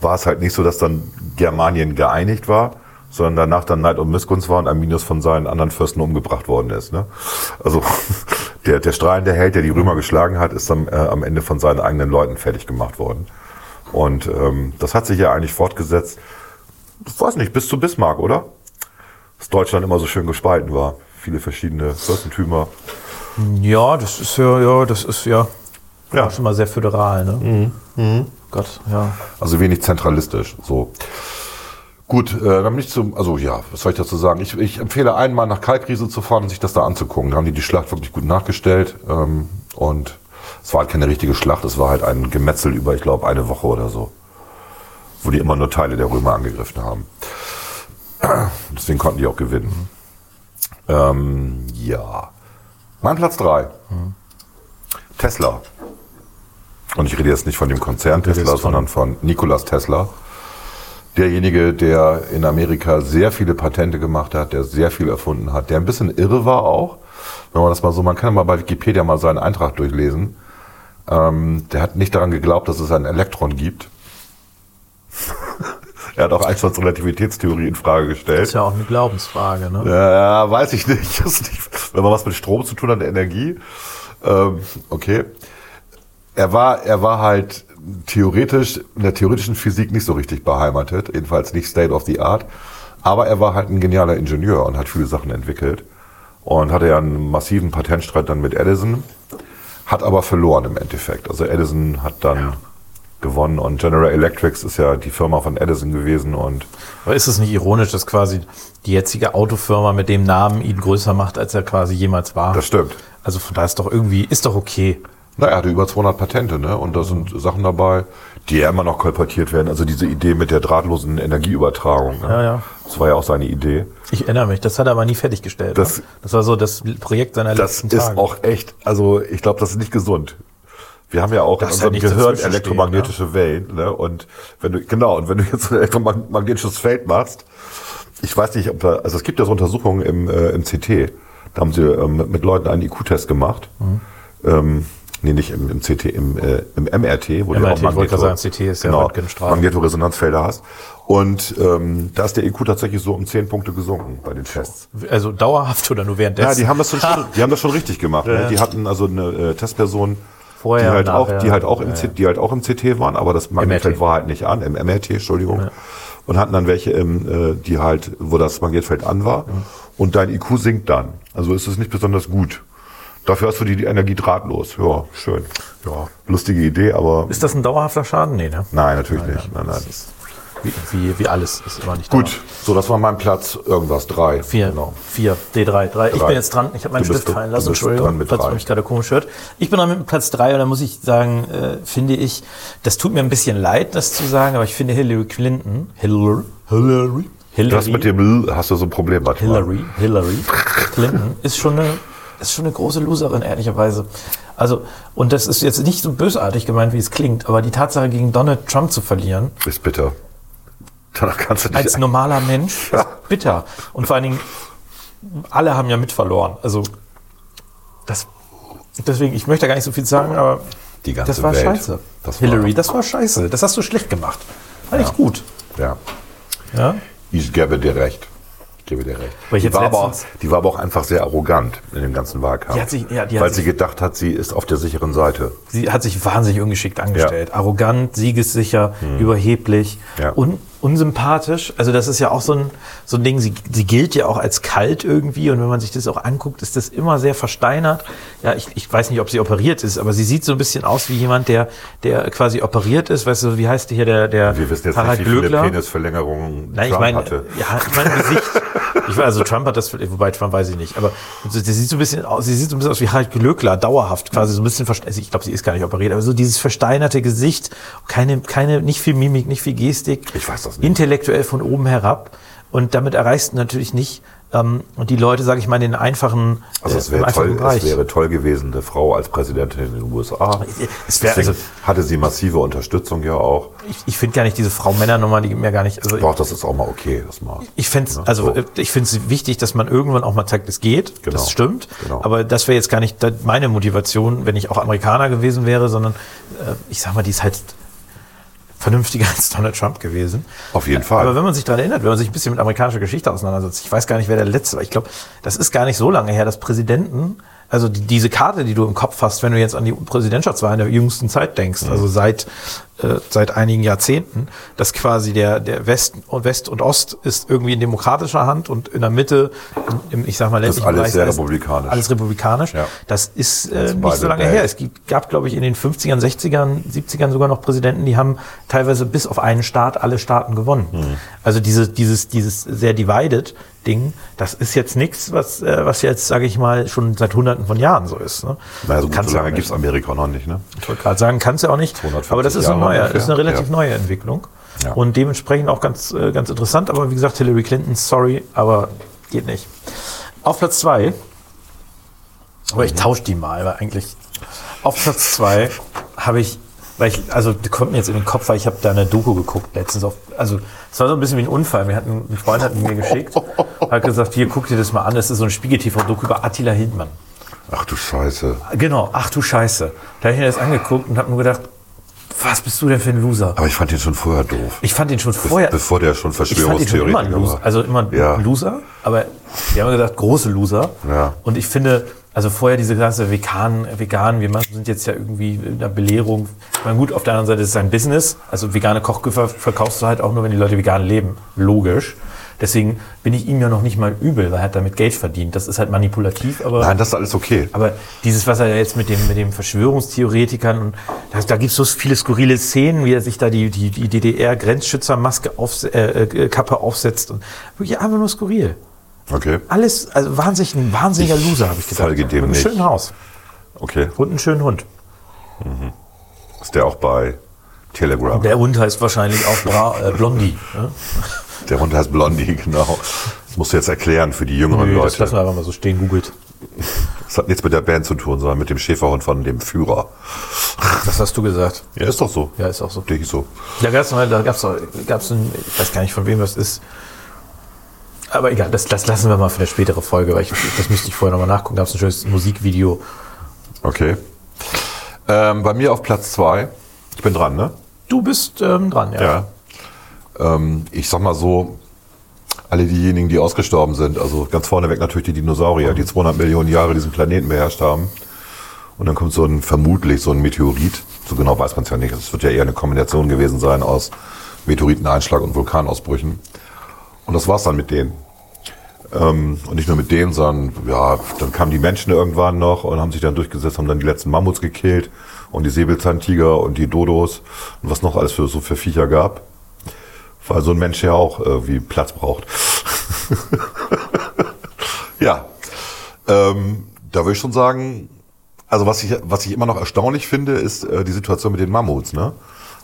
war es halt nicht so, dass dann Germanien geeinigt war, sondern danach dann Neid und Missgunst war und Arminius von seinen anderen Fürsten umgebracht worden ist. Ne? Also [laughs] der, der strahlende Held, der die Römer geschlagen hat, ist dann äh, am Ende von seinen eigenen Leuten fertig gemacht worden. Und ähm, das hat sich ja eigentlich fortgesetzt, ich weiß nicht, bis zu Bismarck, oder? Dass Deutschland immer so schön gespalten war. Viele verschiedene Fürstentümer. Ja, das ist ja, ja, das ist ja, Ja. schon mal sehr föderal, ne? Gott, ja. Also wenig zentralistisch. So. Gut, äh, dann bin ich zum, also ja, was soll ich dazu sagen? Ich, ich empfehle einmal nach Kalkriese zu fahren und sich das da anzugucken. Da haben die die Schlacht wirklich gut nachgestellt. Ähm, und es war halt keine richtige Schlacht, es war halt ein Gemetzel über, ich glaube, eine Woche oder so. Wo die immer nur Teile der Römer angegriffen haben. [clears throat] Deswegen konnten die auch gewinnen. Ähm, ja. Mein Platz drei Tesla. Und ich rede jetzt nicht von dem Konzern Tesla, von- sondern von Nikolas Tesla. Derjenige, der in Amerika sehr viele Patente gemacht hat, der sehr viel erfunden hat, der ein bisschen irre war auch. Wenn man das mal so, man kann mal bei Wikipedia mal seinen Eintrag durchlesen. Ähm, der hat nicht daran geglaubt, dass es ein Elektron gibt. [laughs] er hat auch Einsteins Relativitätstheorie in Frage gestellt. Ist ja auch eine Glaubensfrage, ne? Ja, weiß ich nicht. [laughs] Das nicht. Wenn man was mit Strom zu tun hat, Energie. Ähm, okay. Er war, er war halt theoretisch, in der theoretischen Physik nicht so richtig beheimatet, jedenfalls nicht State of the Art. Aber er war halt ein genialer Ingenieur und hat viele Sachen entwickelt. Und hatte ja einen massiven Patentstreit dann mit Edison, hat aber verloren im Endeffekt. Also Edison hat dann gewonnen und General Electric ist ja die Firma von Edison gewesen und Aber ist es nicht ironisch, dass quasi die jetzige Autofirma mit dem Namen ihn größer macht, als er quasi jemals war? das stimmt. Also von da ist doch irgendwie, ist doch okay. Na, er hatte über 200 Patente, ne? Und da sind Sachen dabei, die ja immer noch kolportiert werden. Also diese Idee mit der drahtlosen Energieübertragung. Ne? Ja, ja. Das war ja auch seine Idee. Ich erinnere mich, das hat er aber nie fertiggestellt. Das- ne? das war so das Projekt seiner Das letzten ist Tage. auch echt, also ich glaube, das ist nicht gesund. Wir haben ja auch Das in ist unserem Gehirn elektromagnetische Wellen, ne? Und wenn du, genau, und wenn du jetzt ein elektromagnetisches Feld machst, ich weiß nicht, ob da, also es gibt ja so Untersuchungen im, äh, im CT, da haben sie ähm, mit, mit Leuten einen IQ-Test gemacht. Mhm. Ähm, nee, nicht im, im CT, im, äh, im MRT, wo du MRT, auch ich wollte gerade sagen, CT ist ja genau, Röntgenstrahlung. Magnetoresonanzfelder hast. Und ähm, da ist der IQ tatsächlich so um 10 Punkte gesunken bei den Tests. Also dauerhaft oder nur währenddessen? Ja, die haben das schon, [laughs] die haben das schon richtig gemacht. Ne? Die hatten also eine äh, Testperson, Vorher die halt auch, die halt auch im Ja, die halt auch im CT waren, aber das Magnetfeld MRT. war halt nicht an, im MRT, Entschuldigung. Und hatten dann welche, im, äh, die halt, wo das Magnetfeld an war. Und dein IQ sinkt dann. Also ist es nicht besonders gut. Dafür hast du die, Energie drahtlos. Ja, schön. Ja, lustige Idee, aber Ist das ein dauerhafter Schaden? Nee, ne? nein, natürlich nicht. Nein, nein. Wie, wie, wie alles ist immer nicht Gut, dauerhaft. so das war mein Platz. Irgendwas drei. Vier, Genau. vier, D3, drei. Ich Drei. bin jetzt dran. Ich habe meinen Stift fallen lassen. Entschuldigung, dran mit falls man mich gerade komisch hört. Ich bin dran mit Platz drei und da muss ich sagen, äh, finde ich, das tut mir ein bisschen leid, das zu sagen, aber ich finde Hillary Clinton, Hillary, Hillary, Hillary, Das mit dem L hast du so ein Problem, warte mal. Hillary, Hillary Clinton ist schon eine, ist schon eine große Loserin, ehrlicherweise. Also, und das ist jetzt nicht so bösartig gemeint, wie es klingt, aber die Tatsache, gegen Donald Trump zu verlieren, Ist bitter. Danach kannst du nicht. als [laughs] normaler Mensch Ja. ist bitter. Und vor allen Dingen, alle haben ja mit verloren. Also, das, deswegen, ich möchte gar nicht so viel sagen, aber Die ganze das war Welt. scheiße. Das war- Hillary, das war scheiße. Das hast du schlecht gemacht. Fand ich gut. ja. Ja? Ich gebe dir recht. Ich gebe dir recht. Die war, aber die war aber auch einfach sehr arrogant in dem ganzen Wahlkampf. Die hat sich- ja, die hat weil sich- sie gedacht hat, sie ist auf der sicheren Seite. Sie hat sich wahnsinnig ungeschickt angestellt. Arrogant, siegessicher, überheblich, Hm. Ja. un, unsympathisch. Also das ist ja auch so ein, so ein Ding, sie, sie gilt ja auch als kalt irgendwie und wenn man sich das auch anguckt, ist das immer sehr versteinert. Ja, ich, ich weiß nicht, ob sie operiert ist, aber sie sieht so ein bisschen aus wie jemand, der, der quasi operiert ist. Weißt du, wie heißt hier der, der Wir wissen jetzt Harald nicht, wie viele? Penisverlängerungen Nein, ich meine, hatte. ja, ich meine Gesicht. Ich also Trump hat das, wobei Trump weiß ich nicht, aber sie sieht so ein bisschen aus, sie sieht so ein bisschen aus wie Harald Glöckler, dauerhaft, quasi so ein bisschen versteinert. Also ich glaube, sie ist gar nicht operiert, aber so dieses versteinerte Gesicht, keine, keine, nicht viel Mimik, nicht viel Gestik. Ich weiß das nicht. Intellektuell von oben herab. Und damit erreichst du natürlich nicht, ähm, die Leute, sage ich mal, in den einfachen, Also äh, es im wäre einfachen toll, Bereich. es wäre toll gewesen, eine Frau als Präsidentin in den USA. Es wäre- Deswegen also- hatte sie massive Unterstützung ja auch. ich ich finde gar nicht diese Frau-Männer-Nummer, die gibt mir gar nicht, also Doch, das ist auch mal okay. Das mal. Ich finde es Ja, also so. äh, ich finde es wichtig, dass man irgendwann auch mal zeigt, es geht. Genau. Das stimmt. Genau. Aber das wäre jetzt gar nicht meine Motivation, wenn ich auch Amerikaner gewesen wäre, sondern äh, ich sag mal, die ist halt vernünftiger als Donald Trump gewesen. Auf jeden Fall. Aber wenn man sich daran erinnert, wenn man sich ein bisschen mit amerikanischer Geschichte auseinandersetzt, ich weiß gar nicht, wer der Letzte war. Ich glaube, das ist gar nicht so lange her, dass Präsidenten, also die, diese Karte, die du im Kopf hast, wenn du jetzt an die Präsidentschaftswahlen der jüngsten Zeit denkst, also seit, äh, seit einigen Jahrzehnten, dass quasi der, der West und West und Ost ist irgendwie in demokratischer Hand und in der Mitte, im, ich sag mal, ländlichen alles Bereich sehr republikanisch. Alles republikanisch. Ja. Das ist äh, nicht so lange Welt. her. Es gab, glaube ich, in den 50ern, 60ern, 70ern sogar noch Präsidenten, die haben teilweise bis auf einen Staat alle Staaten gewonnen. Hm. Also diese, dieses, dieses sehr divided Ding, das ist jetzt nichts, was, äh, was jetzt, sage ich mal, schon seit hunderten von Jahren so ist. Ne? naja, so, gut, so lange gibt es. Amerika noch nicht, ne? Ich wollte gerade sagen, kannst du auch nicht. 250 Aber das ist, Jahre neuer, ungefähr. ist eine relativ Ja. neue Entwicklung. Ja. Und dementsprechend auch ganz, äh, ganz interessant. Aber wie gesagt, Hillary Clinton, sorry, aber geht nicht. Auf Platz zwei. Aber ich tausche die mal, weil eigentlich auf Platz zwei habe ich, weil ich, also die kommt mir jetzt in den Kopf, weil ich habe da eine Doku geguckt letztens auf, also es war so ein bisschen wie ein Unfall. Wir hatten, ein Freund hat mir geschickt, [laughs] hat gesagt, hier guck dir das mal an, das ist so ein Spiegel-TV-Doku über Attila Hildmann. Ach du Scheiße. Genau, ach du Scheiße. Da habe ich mir das angeguckt und habe nur gedacht, was bist du denn für ein Loser? Aber ich fand den schon vorher doof. Ich fand ihn schon vorher, Bevor der schon ich fand ihn schon immer ein Verschwörungstheoretiker Loser. war. Also immer Ja. ein Loser, aber wir haben gesagt, große Loser. Ja. Und ich finde, also vorher diese ganze vegan, vegan, wir sind jetzt ja irgendwie in der Belehrung. Ich meine, gut, auf der anderen Seite ist es ein Business. Also vegane Kochgüfer verkaufst du halt auch nur, wenn die Leute vegan leben. Logisch. Deswegen bin ich ihm ja noch nicht mal übel, weil er hat damit Geld verdient. Das ist halt manipulativ, aber. Nein, das ist alles okay. Aber dieses, was er jetzt mit dem, mit dem Verschwörungstheoretikern und da, da gibt es so viele skurrile Szenen, wie er sich da die, die, die DDR-Grenzschützermaske auf, äh, äh, Kappe aufsetzt und wirklich einfach nur skurril. Okay, Alles, also wahnsinnig, ein wahnsinniger Loser, habe ich gedacht. folge dem ein nicht. schönes Haus okay. und einen schönen Hund. Ist der auch bei Telegram? Der Hund heißt wahrscheinlich auch Bra äh, Blondie. Ne? Der Hund heißt Blondie, [laughs] genau. Das musst du jetzt erklären für die jüngeren Nö, das Leute. lassen wir einfach mal so stehen, googelt. Das hat nichts mit der Band zu tun, sondern mit dem Schäferhund von dem Führer. Das hast du gesagt. Ja, ist doch so. Ja, ist auch so. Der hieß so. Da gab es da gab's, gab's ein, ich weiß gar nicht von wem das ist. Aber egal, das, das lassen wir mal für eine spätere Folge, weil ich, das müsste ich vorher nochmal nachgucken. Gab es ein schönes Musikvideo. Okay. Ähm, bei mir auf Platz zwei. Ich bin dran, ne? Du bist ähm, dran, ja. Ja. Ähm, ich sag mal so, alle diejenigen, die ausgestorben sind, also ganz vorneweg natürlich die Dinosaurier, die 200 Millionen Jahre diesen Planeten beherrscht haben. Und dann kommt so ein, vermutlich so ein Meteorit. So genau weiß man es ja nicht. Es wird ja eher eine Kombination gewesen sein aus Meteoriteneinschlag und Vulkanausbrüchen. Und das war's dann mit denen. Ähm, und nicht nur mit denen, sondern ja, dann kamen die Menschen irgendwann noch und haben sich dann durchgesetzt, haben dann die letzten Mammuts gekillt und die Säbelzahntiger und die Dodos und was noch alles für so für Viecher gab. Weil so ein Mensch ja auch irgendwie Platz braucht. [laughs] ja. Ähm, da würde ich schon sagen, also was ich, was ich immer noch erstaunlich finde, ist äh, die Situation mit den Mammuts. Ne?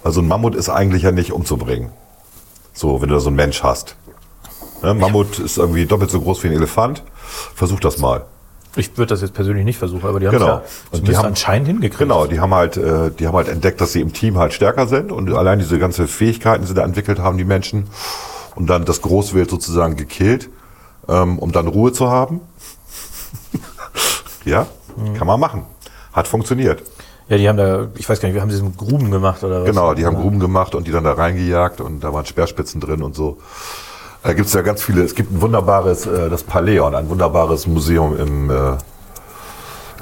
Also ein Mammut ist eigentlich ja nicht umzubringen. So, wenn du da so einen Mensch hast. Ne? Mammut ist irgendwie doppelt so groß wie ein Elefant. Versuch das mal. Ich würde das jetzt persönlich nicht versuchen, aber die haben es Genau. ja Und die haben- anscheinend hingekriegt. Genau, die haben halt, äh, die haben halt entdeckt, dass sie im Team halt stärker sind und allein diese ganze Fähigkeiten, die sie da entwickelt haben, die Menschen, und dann das Großwild sozusagen gekillt, ähm, um dann Ruhe zu haben. [laughs] ja, Mhm. kann man machen. Hat funktioniert. Ja, die haben da, ich weiß gar nicht, wir haben diesen Gruben gemacht oder was? Genau, die haben Gruben gemacht und die dann da reingejagt und da waren Speerspitzen drin und so. Da gibt's ja ganz viele, es gibt ein wunderbares, äh, das Paleon, ein wunderbares Museum im, äh,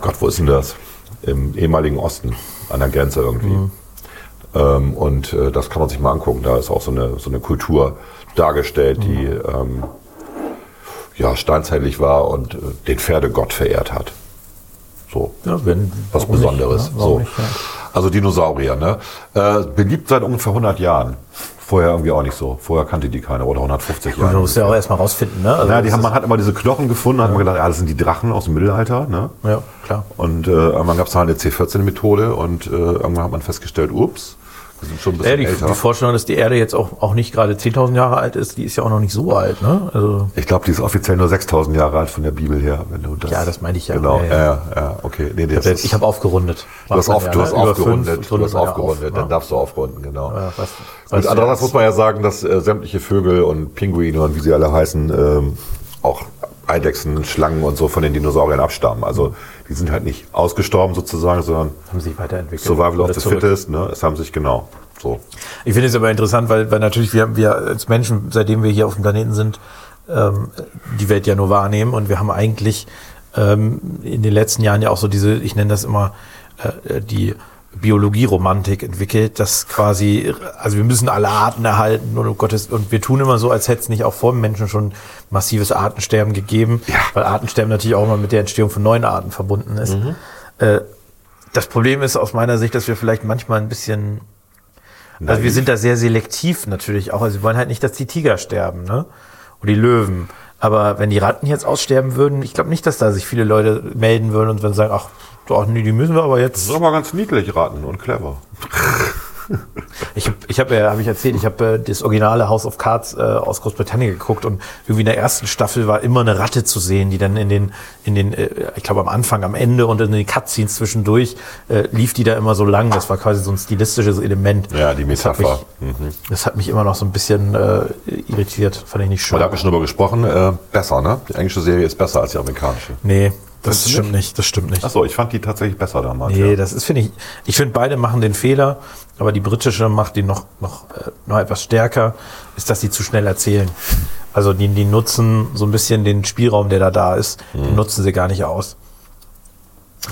Gott, wo ist denn das? Im ehemaligen Osten, an der Grenze irgendwie. Ähm, und äh, das kann man sich mal angucken. Da ist auch so eine, so eine Kultur dargestellt, die ähm, ja, steinzeitlich war und äh, den Pferdegott verehrt hat. So Ja, wenn, was warum nicht, Besonderes. ne? So. nicht, ja. Also Dinosaurier, ne? Äh, beliebt seit ungefähr 100 Jahren. Vorher irgendwie auch nicht so. Vorher kannte die keiner oder 150 Gut, man Jahre. muss ja auch erstmal rausfinden, ne? Also ja, die haben, man hat immer diese Knochen gefunden, hat man gedacht, ja, das sind die Drachen aus dem Mittelalter, ne? Ja, klar. Und äh, irgendwann gab es halt eine C14-Methode und äh, irgendwann hat man festgestellt, ups, wir sind schon ein bisschen Ja, die, älter. die Vorstellung, dass die Erde jetzt auch, auch nicht gerade 10.000 Jahre alt ist, die ist ja auch noch nicht so alt, ne? Also, ich glaube, die ist offiziell nur 6000 Jahre alt von der Bibel her. Wenn du das, Ja, das meinte ich ja. Genau, Ja, ja, ja. ja, okay. Nee, ich habe hab aufgerundet. Du hast, auf, du hast ne? Aufgerundet, fünf du hast aufgerundet, auf, dann ne? darfst du aufrunden, genau. Ja, was, Gut, andererseits muss man ja sagen, dass äh, sämtliche Vögel und Pinguine und wie sie alle heißen, ähm, auch Eidechsen, Schlangen und so von den Dinosauriern abstammen. Also die sind halt nicht ausgestorben sozusagen, sondern haben sich weiterentwickelt. Survival of the zurück. Fittest. Ne? Es haben sich genau. So. Ich finde es aber interessant, weil, weil natürlich wir, wir als Menschen, seitdem wir hier auf dem Planeten sind, ähm, die Welt ja nur wahrnehmen und wir haben eigentlich ähm, in den letzten Jahren ja auch so diese, ich nenne das immer äh, die Biologieromantik entwickelt, dass quasi, also wir müssen alle Arten erhalten und, um Gottes, und wir tun immer so, als hätte es nicht auch vor dem Menschen schon massives Artensterben gegeben, weil Artensterben natürlich auch immer mit der Entstehung von neuen Arten verbunden ist. Äh, das Problem ist aus meiner Sicht, dass wir vielleicht manchmal ein bisschen also wir sind da sehr selektiv natürlich auch. Also wir wollen halt nicht, dass die Tiger sterben, ne? Oder die Löwen. Aber wenn die Ratten jetzt aussterben würden, ich glaube nicht, dass da sich viele Leute melden würden und dann sagen, ach, doch, nee, die müssen wir aber Das jetzt. ist aber ganz niedlich, Ratten und clever. Ich habe, ich hab, ja, habe ich erzählt, ich habe äh, das originale House of Cards äh, aus Großbritannien geguckt und irgendwie in der ersten Staffel war immer eine Ratte zu sehen, die dann in den, in den, äh, ich glaube am Anfang, am Ende und in den Cutscenes zwischendurch äh, lief die da immer so lang. Das war quasi so ein stilistisches Element. Ja, die Das hat Metapher. mich, das hat mich immer noch so ein bisschen äh, irritiert. Fand ich nicht schön. Aber da haben wir schon drüber gesprochen. Äh, besser, ne? Die englische Serie ist besser als die amerikanische. Nee, das stimmt nicht? Das stimmt nicht. Achso, ich fand die tatsächlich besser damals. Nee, ja. das ist, finde ich, ich finde, beide machen den Fehler, aber die britische macht die noch, noch, äh, noch etwas stärker, ist, dass die zu schnell erzählen. Also die, die nutzen so ein bisschen den Spielraum, der da da ist, Mhm. den nutzen sie gar nicht aus.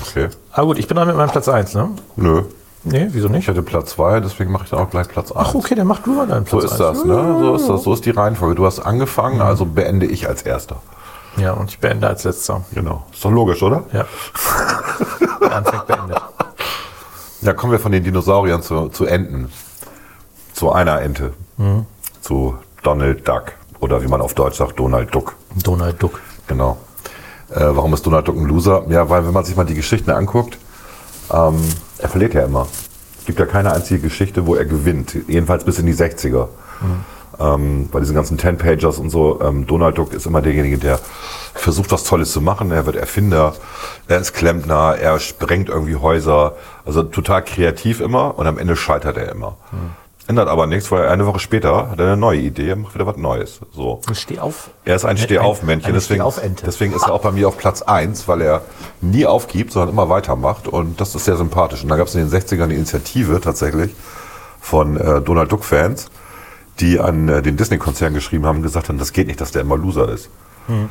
Okay. Aber gut, ich bin dran mit meinem Platz 1, ne? Nö. Nee, wieso Ich nicht? hatte Platz 2, deswegen mache ich dann auch gleich Platz 1. Ach, okay, dann mach du mal deinen So Platz ist eins. das, ne? So ist das. So ist die Reihenfolge. Du hast angefangen, also beende ich als Erster. Ja, und ich beende als letzter. Genau. Ist doch logisch, oder? Ja. [laughs] Anfang beendet. Ja, kommen wir von den Dinosauriern zu, zu Enten. Zu einer Ente. Zu Donald Duck. Oder wie man auf Deutsch sagt, Donald Duck. Donald Duck. Genau. Äh, warum ist Donald Duck ein Loser? Ja, weil wenn man sich mal die Geschichten anguckt, ähm, er verliert ja immer. Es gibt ja keine einzige Geschichte, wo er gewinnt. Jedenfalls bis in die 60er. Ähm, bei diesen ganzen Ten-Pagers und so, ähm, Donald Duck ist immer derjenige, der versucht, was Tolles zu machen. Er wird Erfinder, er ist Klempner, er sprengt irgendwie Häuser. Also total kreativ immer und am Ende scheitert er immer. Ändert aber nichts, weil eine Woche später hat er eine neue Idee, er macht wieder was Neues. So. Steh auf. Er ist ein Stehaufmännchen, deswegen, Stehaufente. deswegen ist er auch bei mir auf Platz 1, weil er nie aufgibt, sondern immer weitermacht und das ist sehr sympathisch. Und da gab es in den 60ern eine Initiative tatsächlich von äh, Donald Duck-Fans, die an äh, den Disney-Konzern geschrieben haben und gesagt haben, das geht nicht, dass der immer Loser ist. Hm.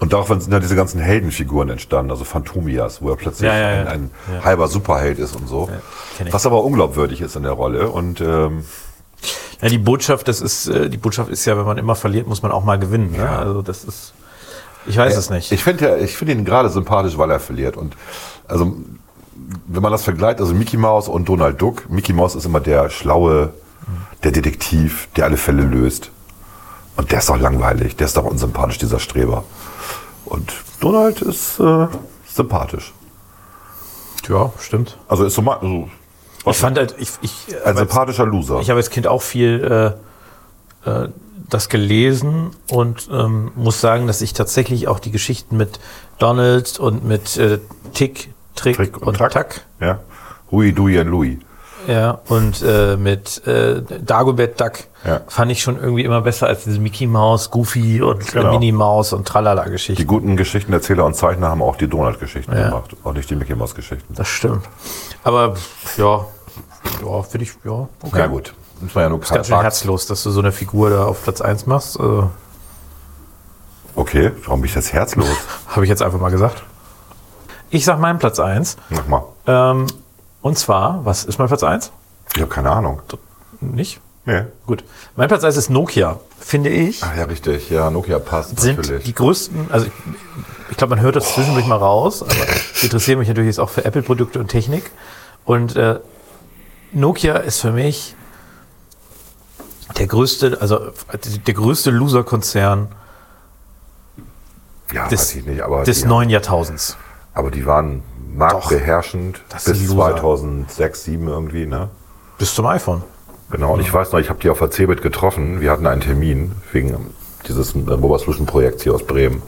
Und daraufhin sind ja diese ganzen Heldenfiguren entstanden, also Phantomias, wo er plötzlich Ja, ja, ja. ein, ein halber Superheld ist und so. Was aber unglaubwürdig ist in der Rolle. Und ähm, Ja, die Botschaft, das ist, äh, die Botschaft ist ja, wenn man immer verliert, muss man auch mal gewinnen. Ne? Also das ist, ich weiß es nicht. Ich finde ja, ich finde ihn gerade sympathisch, weil er verliert. Und also, wenn man das vergleicht, also Mickey Mouse und Donald Duck, Mickey Mouse ist immer der schlaue, der Detektiv, der alle Fälle löst. Und der ist doch langweilig, der ist doch unsympathisch, dieser Streber. Und Donald ist äh, sympathisch. ja, stimmt. Also ist so mal so, Ich fand halt, ich, ich, ein sympathischer Loser. ich habe als Kind auch viel äh, äh, das gelesen und ähm, muss sagen, dass ich tatsächlich auch die Geschichten mit Donald und mit äh, Tick, Trick, Trick und, Tack, Ja. Hui, Dui und Louis. Ja, und äh, mit äh, Dagobert Duck Ja. fand ich schon irgendwie immer besser als diese Mickey Mouse, Goofy und Genau. Minnie Maus und Die Tralala-Geschichten. guten Geschichtenerzähler und Zeichner haben auch die Donald-Geschichten Ja. gemacht, auch nicht die Mickey Mouse-Geschichten. Das stimmt. Aber ja, ja, finde ich, ja, okay. Ja gut, muss man ja nur Ist ganz schön herzlos, dass du so eine Figur da auf Platz 1 machst. Äh, Okay, warum bin ich jetzt herzlos? [laughs] Habe ich jetzt einfach mal gesagt. Ich sag meinen Platz 1. Mach mal. Ähm, und zwar, was ist mein Platz 1? Ich habe keine Ahnung. Nicht? Nee. Gut. Mein Platz 1 ist Nokia. Finde ich, Ach ja, richtig. Ja, Nokia passt sind natürlich. die größten, also ich, ich glaube, man hört das zwischendurch mal raus, aber ich interessiere mich natürlich jetzt auch für Apple-Produkte und Technik. Und äh, Nokia ist für mich der größte, also der größte Loser-Konzern ja, des, weiß ich nicht, aber, des neuen Jahrtausends. aber die waren marktbeherrschend sind bis Loser. 2006, 2007 irgendwie, ne? Bis zum iPhone. Genau, und ich weiß noch, ich habe die auf der CeBIT getroffen. Wir hatten einen Termin wegen dieses äh, Mobile Solution Projekts hier aus Bremen.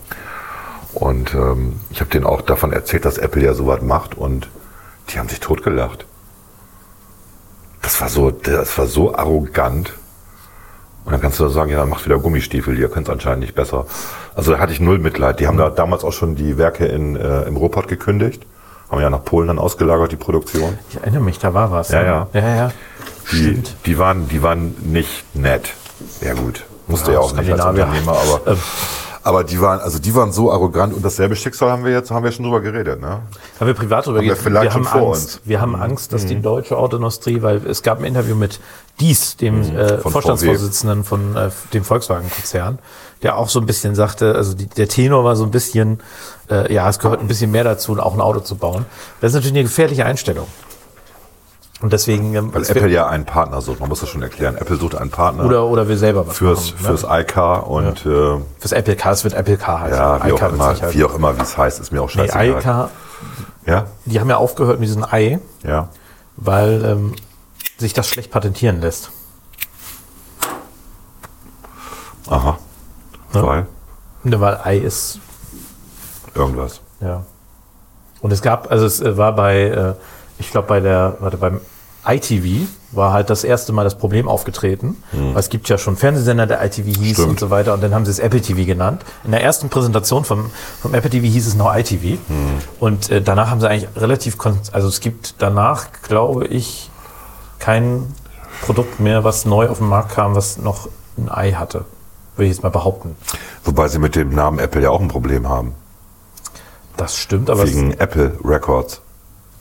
Und ähm, ich habe denen auch davon erzählt, dass Apple ja sowas macht und die haben sich totgelacht. Das war so, das war so arrogant. Und dann kannst du sagen, ja, dann macht wieder Gummistiefel, ihr könnt es anscheinend nicht besser. Also da hatte ich null Mitleid. Die haben da damals auch schon die Werke in, äh, im Ruhrpott gekündigt. Haben ja nach Polen dann ausgelagert, die Produktion. Ich erinnere mich, da war was. Ja, ne? ja. ja, ja. Die, Stimmt. die, waren, die waren nicht nett. Ja gut, musste Ja, ja, auch nicht als. Unternehmer, aber, Ähm. aber die waren, also die waren so arrogant und dasselbe Schicksal haben wir jetzt, haben wir schon drüber geredet, ne? Haben wir privat drüber wir geredet. vielleicht Wir schon haben vor Angst. uns. Wir haben Angst, dass die deutsche Autoindustrie, weil es gab ein Interview mit Dies, dem äh, Von Vorstandsvorsitzenden von äh, dem Volkswagen-Konzern, der auch so ein bisschen sagte, also die, der Tenor war so ein bisschen, äh, ja, es gehört ein bisschen mehr dazu, auch ein Auto zu bauen. Das ist natürlich eine gefährliche Einstellung. Und deswegen, ähm, Weil Apple ja einen Partner sucht, man muss das schon erklären. Apple sucht einen Partner oder, oder wir selber was fürs, machen, ne? fürs iCar und äh, Fürs Apple Car, es wird Apple Car heißen. ja, wie auch, iCar wird immer, halt- wie auch immer, wie es heißt, ist mir auch Nee, scheißegal. iCar, Ja, die haben ja aufgehört mit diesem i, ja. weil ähm, sich das schlecht patentieren lässt. Aha. Ja. Weil Ne, weil i ist irgendwas. Ja. Und es gab, also es äh, war bei, äh, ich glaube bei der, warte, beim ITV war halt das erste Mal das Problem aufgetreten. Weil es gibt ja schon Fernsehsender, der ITV hieß Hm. Stimmt. und so weiter. Und dann haben sie es Apple TV genannt. In der ersten Präsentation vom, vom Apple TV hieß es noch ITV. Hm. Und äh, danach haben sie eigentlich relativ, also es gibt danach, glaube ich, kein Produkt mehr, was neu auf den Markt kam, was noch ein Ei hatte. Würde ich jetzt mal behaupten. Wobei sie mit dem Namen Apple ja auch ein Problem haben. Das stimmt, aber Wegen Apple Records,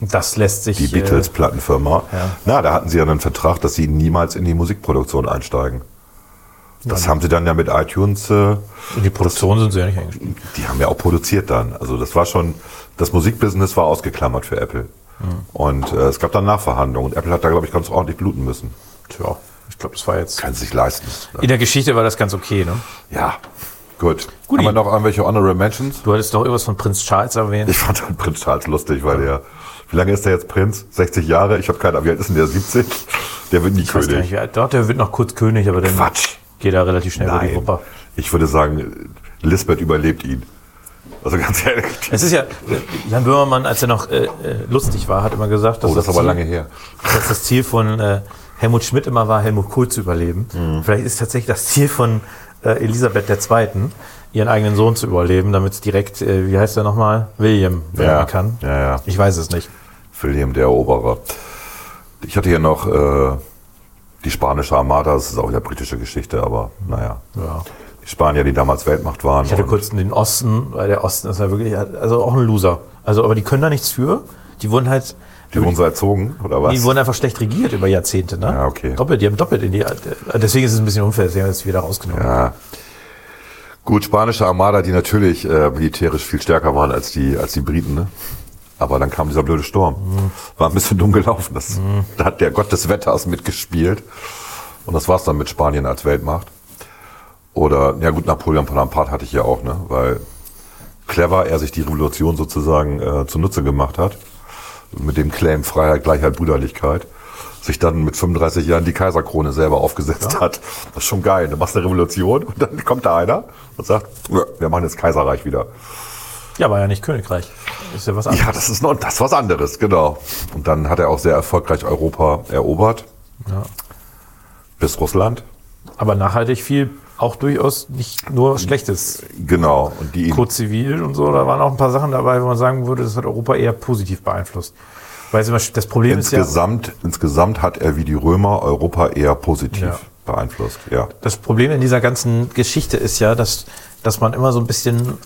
das lässt sich. die äh, Beatles-Plattenfirma. ja. Na, da hatten sie ja einen Vertrag, dass sie niemals in die Musikproduktion einsteigen. Das haben sie dann ja mit iTunes, äh, In die Produktion sind sie ja nicht eingestiegen. die haben ja auch produziert dann. Also das war schon, das Musikbusiness war ausgeklammert für Apple. Und äh, es gab dann Nachverhandlungen. Und Apple hat da, glaube ich, ganz ordentlich bluten müssen. Tja, ich glaube, das war jetzt. Kann sich leisten. In der Geschichte war das ganz okay, ne? Ja, gut. Guti. Haben wir noch irgendwelche Honorable Mentions? Du hattest doch irgendwas von Prinz Charles erwähnt. Ich fand halt Prinz Charles lustig, weil der, wie lange ist der jetzt Prinz? 60 Jahre? Ich habe keine Ahnung, wie alt ist denn der? 70? Der wird nie Ich weiß König. alt- Doch, der wird noch kurz König, aber dann Quatsch. geht er relativ schnell über die Nein. Wupper. Ich würde sagen, Lisbeth überlebt ihn. Also ganz ehrlich. Es ist ja, Jan Böhmermann, als er noch äh, äh, lustig war, hat immer gesagt, dass, Oh, das ist aber Ziel, lange her. dass das Ziel von äh, Helmut Schmidt immer war, Helmut Kohl zu überleben. Mhm. Vielleicht ist tatsächlich das Ziel von äh, Elisabeth II., ihren eigenen Sohn zu überleben, damit es direkt, äh, wie heißt er nochmal, William werden Ja, kann. ja, ja. Ich weiß es nicht. William der Eroberer. Ich hatte hier noch äh, die spanische Armada, das ist auch wieder britische Geschichte, aber naja. Ja. Die Spanier, die damals Weltmacht waren. Ich hatte kurz den Osten, weil der Osten ist ja wirklich, also auch ein Loser. Also, aber die können da nichts für. Die wurden halt, die wurden so erzogen, oder was? die wurden einfach schlecht regiert über Jahrzehnte, ne? Ja, okay. Doppelt, die haben doppelt in die, deswegen ist es ein bisschen unfair, sie haben es wieder rausgenommen. Ja. Gut, spanische Armada, die natürlich äh, militärisch viel stärker waren als die, als die Briten, ne? Aber dann kam dieser blöde Sturm. War ein bisschen dumm gelaufen. Das, Da hat der Gott des Wetters mitgespielt. Und das war's dann mit Spanien als Weltmacht. Oder, ja gut, Napoleon Bonaparte hatte ich ja auch, ne? Weil clever er sich die Revolution sozusagen äh, zunutze gemacht hat. Mit dem Claim Freiheit, Gleichheit, Brüderlichkeit. Sich dann mit 35 Jahren die Kaiserkrone selber aufgesetzt hat. Das ist schon geil. Du machst eine Revolution und dann kommt da einer und sagt, "Nö, wir machen jetzt Kaiserreich wieder. Ja, war ja nicht Königreich. Ist ja was anderes. Ja, das ist noch das ist was anderes, genau. Und dann hat er auch sehr erfolgreich Europa erobert. Ja. Bis Russland. Aber nachhaltig viel auch durchaus nicht nur Schlechtes. Genau. Und die Code Zivil und so, da waren auch ein paar Sachen dabei, wo man sagen würde, das hat Europa eher positiv beeinflusst. Weil zum Beispiel das Problem ist ja, insgesamt, insgesamt hat er wie die Römer Europa eher positiv Ja. beeinflusst. Ja. das Problem in dieser ganzen Geschichte ist ja, dass, dass man immer so ein bisschen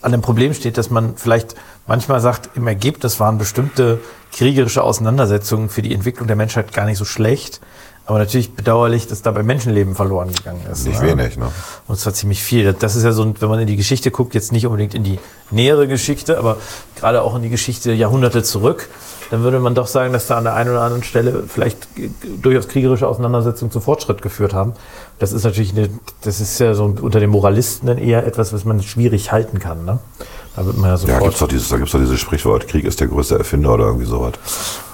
an dem Problem steht, dass man vielleicht manchmal sagt, im Ergebnis waren bestimmte kriegerische Auseinandersetzungen für die Entwicklung der Menschheit gar nicht so schlecht. Aber natürlich bedauerlich, dass dabei Menschenleben verloren gegangen ist. Nicht ne? wenig, ne? Und zwar ziemlich viel. Das ist ja so, ein- wenn man in die Geschichte guckt, jetzt nicht unbedingt in die nähere Geschichte, aber gerade auch in die Geschichte Jahrhunderte zurück, dann würde man doch sagen, dass da an der einen oder anderen Stelle vielleicht durchaus kriegerische Auseinandersetzungen zu Fortschritt geführt haben. Das ist natürlich eine, das ist ja so unter den Moralisten dann eher etwas, was man schwierig halten kann. Ne? Da wird man ja Ja, sofort. gibt's doch dieses, da gibt's doch dieses Sprichwort, Krieg ist der größte Erfinder oder irgendwie sowas.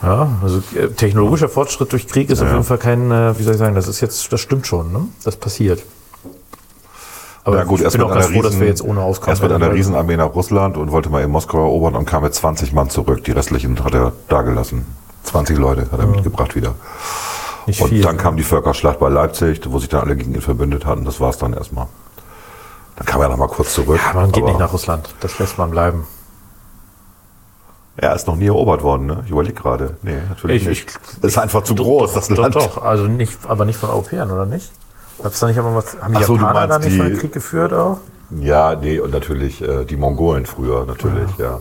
Ja, also äh, technologischer Fortschritt durch Krieg ist auf jeden Fall kein, äh, wie soll ich sagen, das ist jetzt, das stimmt schon, ne? Das passiert. Aber ja gut, ich erst bin mit auch einer ganz froh, dass wir jetzt ohne auskommen. erst mit einer Riesenarmee nach Russland und wollte mal in Moskau erobern und kam mit 20 Mann zurück. Die restlichen hat er da gelassen. 20 Leute hat er mitgebracht wieder. Nicht Und viel, dann ne? kam die Völkerschlacht bei Leipzig, wo sich dann alle gegen ihn verbündet hatten. Das war's dann erstmal. Dann kam er noch mal kurz zurück. Ja, man geht nicht nach Russland. Das lässt man bleiben. Er ist noch nie erobert worden, ne? Ich überlege gerade. Nee, natürlich Ich- nicht. ich- ist einfach zu groß, das Doch, Land. doch, also nicht, aber nicht von Europäern, oder nicht? Gab's da nicht aber was, haben die Ach so, du Japaner da meinst nicht mal die- einen Krieg geführt auch? Ja, nee, und natürlich äh, die Mongolen früher, natürlich, ja.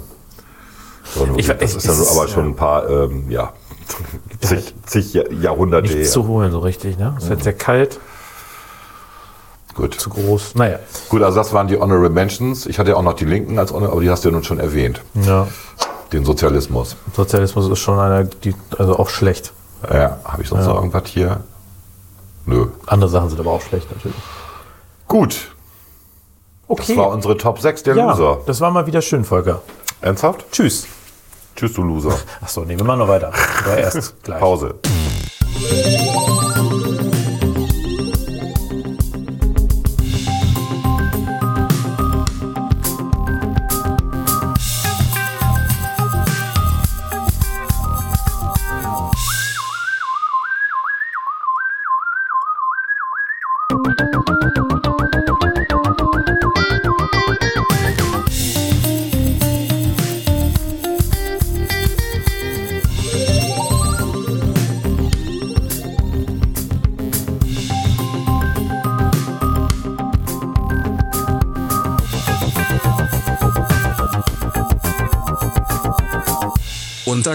So, Ich- das ich- ist ja ist, aber schon ein paar, ähm, ja, [laughs] zig, zig Jahr- Jahrhunderte Nichts her. zu holen, so richtig, ne? Es wird sehr kalt, Gut. zu groß. Naja. Gut, also das waren die Honorable Mentions. Ich hatte ja auch noch die Linken als Honor, aber die hast du ja nun schon erwähnt. Ja. Den Sozialismus. Sozialismus ist schon einer, die, also auch schlecht. Ja, habe ich sonst noch irgendwas hier? Nö. Andere Sachen sind aber auch schlecht, natürlich. Gut, Okay. das war unsere Top 6 der ja, Loser. das war mal wieder schön, Volker. Ernsthaft? Tschüss. Tschüss, du Loser. Achso, nee, wir machen noch weiter. [laughs] Aber erst gleich. Pause.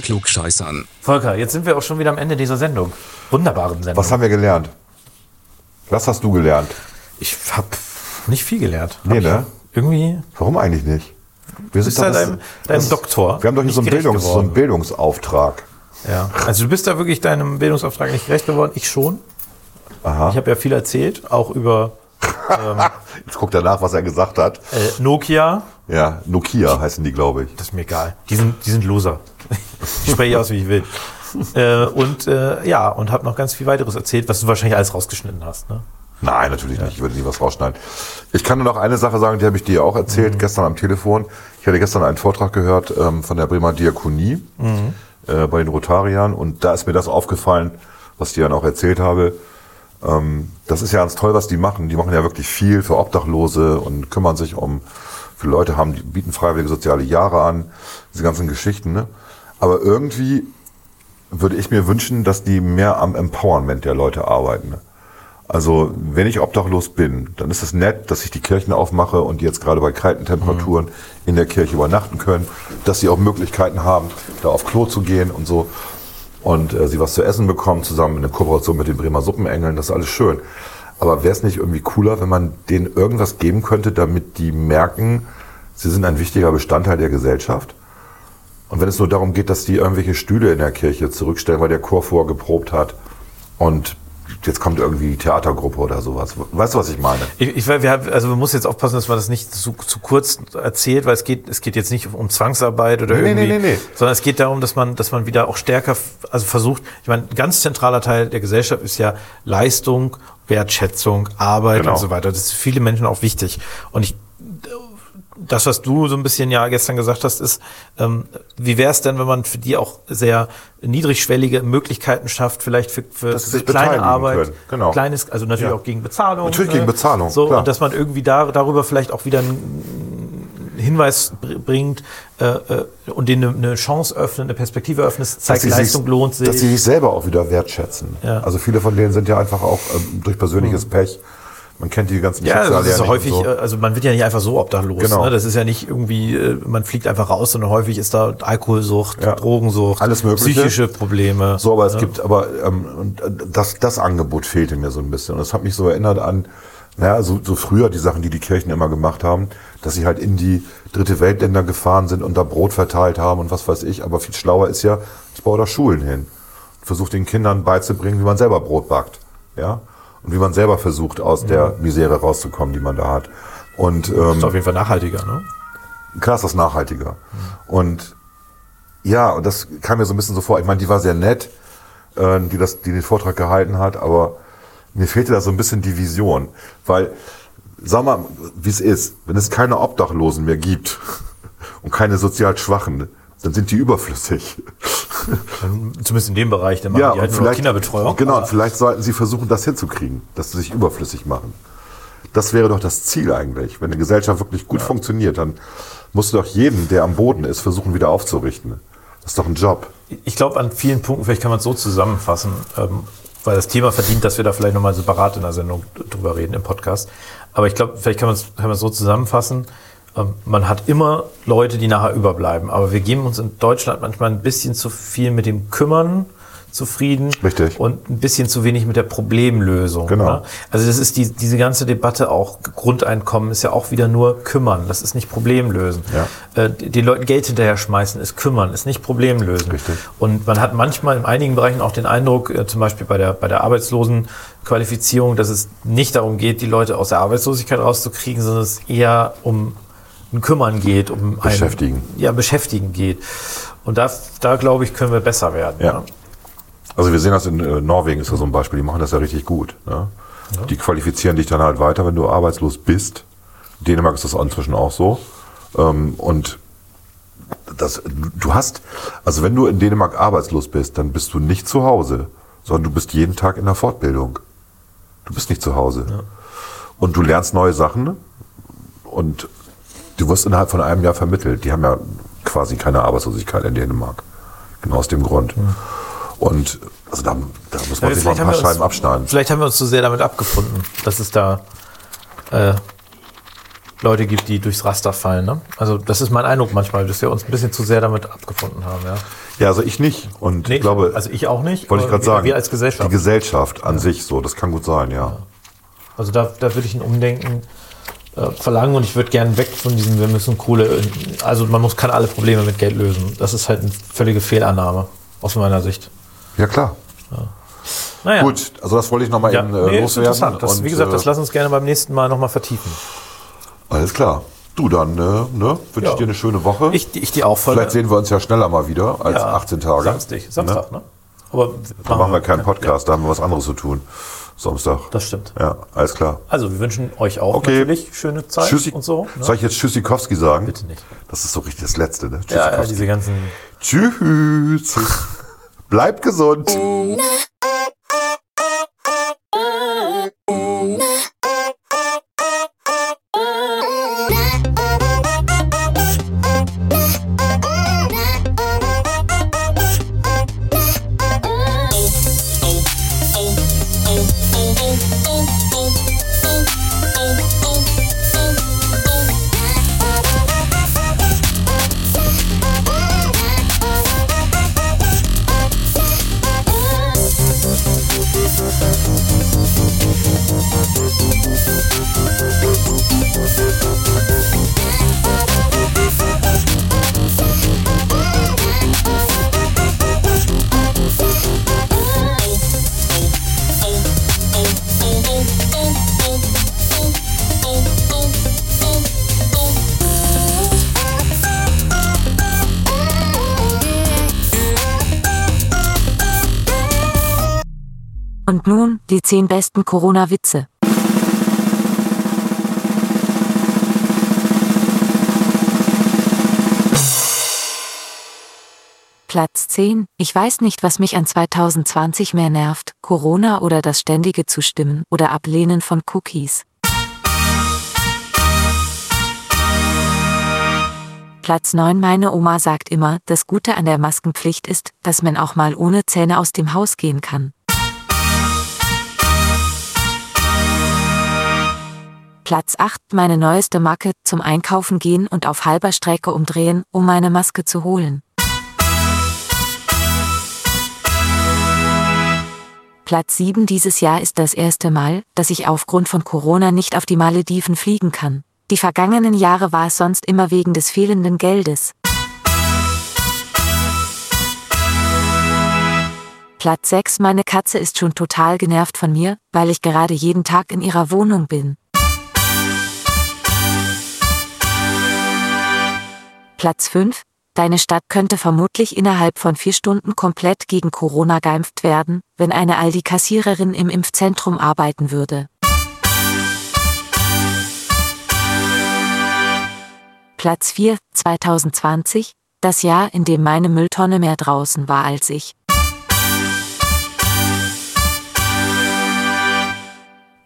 Klugscheißern. Volker, jetzt sind wir auch schon wieder am Ende dieser Sendung. Wunderbaren Sendung. Was haben wir gelernt? Was hast du gelernt? ich habe nicht viel gelernt. Nee, ne? Irgendwie Warum eigentlich nicht? Wir bist ja deinem, deinem Doktor. Wir haben doch hier nicht so einen, Bildungs, so einen Bildungsauftrag. Ja. Also du bist da wirklich deinem Bildungsauftrag nicht gerecht geworden. Ich schon. Aha. Ich habe ja viel erzählt, auch über [laughs] Jetzt guckt er nach, was er gesagt hat. äh, Nokia. Ja, Nokia heißen die, glaube ich. Das ist mir egal. Die sind, die sind Loser. Ich spreche aus, wie ich will. Äh, und äh, ja, und habe noch ganz viel weiteres erzählt, was du wahrscheinlich alles rausgeschnitten hast. Ne? Nein, natürlich nicht. Ich würde nie was rausschneiden. Ich kann nur noch eine Sache sagen, die habe ich dir auch erzählt, gestern am Telefon. Ich hatte gestern einen Vortrag gehört ähm, von der Bremer Diakonie äh, bei den Rotariern und da ist mir das aufgefallen, was ich dir dann auch erzählt habe. Ähm, das ist ja ganz toll, was die machen. Die machen ja wirklich viel für Obdachlose und kümmern sich um, für Leute haben, die bieten freiwillige soziale Jahre an, diese ganzen Geschichten. Ne? Aber irgendwie würde ich mir wünschen, dass die mehr am Empowerment der Leute arbeiten. Ne? Also, wenn ich obdachlos bin, dann ist es nett, dass ich die Kirchen aufmache und die jetzt gerade bei kalten Temperaturen in der Kirche übernachten können, dass sie auch Möglichkeiten haben, da auf Klo zu gehen und so und äh, sie was zu essen bekommen, zusammen in der Kooperation mit den Bremer Suppenengeln, das ist alles schön. Aber wäre es nicht irgendwie cooler, wenn man denen irgendwas geben könnte, damit die merken, sie sind ein wichtiger Bestandteil der Gesellschaft? Und wenn es nur darum geht, dass die irgendwelche Stühle in der Kirche zurückstellen, weil der Chor vorher geprobt hat und jetzt kommt irgendwie die Theatergruppe oder sowas. Weißt du, was ich meine? Ich, ich, wir haben- also man muss jetzt aufpassen, dass man das nicht zu, zu kurz erzählt, weil es geht, es geht jetzt nicht um Zwangsarbeit oder Nee, nee, irgendwie, nee, nee, nee. sondern es geht darum, dass man, dass man wieder auch stärker, also versucht, ich meine, ein ganz zentraler Teil der Gesellschaft ist ja Leistung, Wertschätzung, Arbeit Genau. und so weiter. Das ist für viele Menschen auch wichtig. Und ich, das, was du so ein bisschen ja gestern gesagt hast, ist, ähm, wie wäre es denn, wenn man für die auch sehr niedrigschwellige Möglichkeiten schafft, vielleicht für, für, für kleine Arbeit, genau. kleines, also natürlich Ja. auch gegen Bezahlung. Natürlich gegen ne? Bezahlung, So, klar. und dass man irgendwie da, darüber vielleicht auch wieder einen Hinweis br- bringt äh, äh, und denen eine, Chance öffnet, eine Perspektive öffnet, zeigt, Leistung sich, lohnt sich. Dass sie sich selber auch wieder wertschätzen. Ja. Also viele von denen sind ja einfach auch ähm, durch persönliches Pech. Man kennt die ganzen ja, das ist nicht häufig, so. äh, also man wird ja nicht einfach so obdachlos. Genau. Ne? Das ist ja nicht irgendwie, äh, man fliegt einfach raus, sondern häufig ist da Alkoholsucht, Ja. Drogensucht, Alles Mögliche. psychische Probleme. So, aber es gibt, aber ähm, äh, das, das Angebot fehlte mir so ein bisschen. Und das hat mich so erinnert an, naja, so, so früher die Sachen, die die Kirchen immer gemacht haben, dass sie halt in die dritte Weltländer gefahren sind und da Brot verteilt haben und was weiß ich. Aber viel schlauer ist ja, ich baue da Schulen hin. Versucht den Kindern beizubringen, wie man selber Brot backt. Ja? Und wie man selber versucht, aus der Misere rauszukommen, die man da hat. Und ähm, ist auf jeden Fall nachhaltiger, ne? klar ist das nachhaltiger. Und ja, und das kam mir so ein bisschen so vor. Ich meine, die war sehr nett, äh, die, das, die den Vortrag gehalten hat, aber mir fehlte da so ein bisschen die Vision. Weil, sag mal, wie es ist, wenn es keine Obdachlosen mehr gibt [laughs] und keine sozial Schwachen, dann sind die überflüssig. Zumindest in dem Bereich, dann machen die halt noch Kinderbetreuung. Genau, und vielleicht sollten sie versuchen, das hinzukriegen, dass sie sich überflüssig machen. Das wäre doch das Ziel eigentlich. Wenn eine Gesellschaft wirklich gut funktioniert, dann musst du doch jeden, der am Boden ist, versuchen wieder aufzurichten. Das ist doch ein Job. Ich glaube, an vielen Punkten, vielleicht kann man es so zusammenfassen, ähm, weil das Thema verdient, dass wir da vielleicht nochmal separat in der Sendung drüber reden, im Podcast. Aber ich glaube, vielleicht kann man es kann man es so zusammenfassen. Ähm, man hat immer Leute, die nachher überbleiben. Aber wir geben uns in Deutschland manchmal ein bisschen zu viel mit dem Kümmern zufrieden. Richtig. Und ein bisschen zu wenig mit der Problemlösung. Genau. Ne? Also das ist die, diese ganze Debatte auch, Grundeinkommen ist ja auch wieder nur kümmern. Das ist nicht Problemlösen. Ja. Äh, den Leuten Geld hinterher schmeißen ist kümmern, ist nicht Problemlösen. Richtig. Und man hat manchmal in einigen Bereichen auch den Eindruck, äh, zum Beispiel bei der, bei der Arbeitslosenqualifizierung, dass es nicht darum geht, die Leute aus der Arbeitslosigkeit rauszukriegen, sondern es eher um Kümmern geht, um ein, Beschäftigen. Ja, beschäftigen geht. Und da, da glaube ich, können wir besser werden. Ja. ne? Also wir sehen das in äh, Norwegen ist ja so ein Beispiel, die machen das ja richtig gut. Ne? Die qualifizieren dich dann halt weiter, wenn du arbeitslos bist. In Dänemark ist das inzwischen auch so. Ähm, und das, du hast, also wenn du in Dänemark arbeitslos bist, dann bist du nicht zu Hause, sondern du bist jeden Tag in der Fortbildung. Du bist nicht zu Hause. Und du lernst neue Sachen und du wirst innerhalb von einem Jahr vermittelt. Die haben ja quasi keine Arbeitslosigkeit in Dänemark. Genau aus dem Grund. Und also da, da muss man Ja, sich mal ein paar Scheiben uns, abschneiden. vielleicht haben wir uns zu sehr damit abgefunden, dass es da äh, Leute gibt, die durchs Raster fallen. Ne? Also das ist mein Eindruck manchmal, dass wir uns ein bisschen zu sehr damit abgefunden haben. Ja. Ja, also ich nicht. Und Nee, ich glaube, also ich auch nicht. wollte ich gerade sagen, Wir als Gesellschaft. die Gesellschaft an sich so, das kann gut sein, ja. Also da, da würde ich ein Umdenken äh, verlangen und ich würde gerne weg von diesem, wir müssen Kohle, also man muss, kann alle Probleme mit Geld lösen. Das ist halt eine völlige Fehlannahme aus meiner Sicht. Ja, klar. Naja. Gut, also das wollte ich nochmal Ja, eben nee, äh, ist loswerden. interessant. Das, Und, wie gesagt, das äh, lass uns gerne beim nächsten Mal nochmal vertiefen. Alles klar. Du, dann äh, ne, wünsche Ja. ich dir eine schöne Woche. Ich, ich die auch voll. Vielleicht sehen wir uns ja schneller mal wieder als Ja, 18 Tage. Samstag, Samstag, ne? Aber Da machen wir keinen Podcast, da haben wir was anderes zu tun. Samstag. Das stimmt. Ja, alles klar. Also wir wünschen euch auch Okay. natürlich schöne Zeit Tschüssi. und so. Ne? Soll ich jetzt Tschüssikowski sagen? Bitte nicht. Das ist so richtig das Letzte, ne? Ja, ja, diese ganzen. Tschüss. [laughs] Bleibt gesund. Und nun die 10 besten Corona-Witze. Platz 10. Ich weiß nicht, was mich an 2020 mehr nervt, Corona oder das ständige Zustimmen oder Ablehnen von Cookies. Platz 9. Meine Oma sagt immer, das Gute an der Maskenpflicht ist, dass man auch mal ohne Zähne aus dem Haus gehen kann. Platz 8. Meine neueste Macke, zum Einkaufen gehen und auf halber Strecke umdrehen, um meine Maske zu holen. Platz 7 dieses Jahr ist das erste Mal, dass ich aufgrund von Corona nicht auf die Malediven fliegen kann. Die vergangenen Jahre war es sonst immer wegen des fehlenden Geldes. Platz 6 Meine Katze ist schon total genervt von mir, weil ich gerade jeden Tag in ihrer Wohnung bin. Platz 5 Deine Stadt könnte vermutlich innerhalb von vier Stunden komplett gegen Corona geimpft werden, wenn eine Aldi-Kassiererin im Impfzentrum arbeiten würde. Platz 4, 2020, das Jahr, in dem meine Mülltonne mehr draußen war als ich.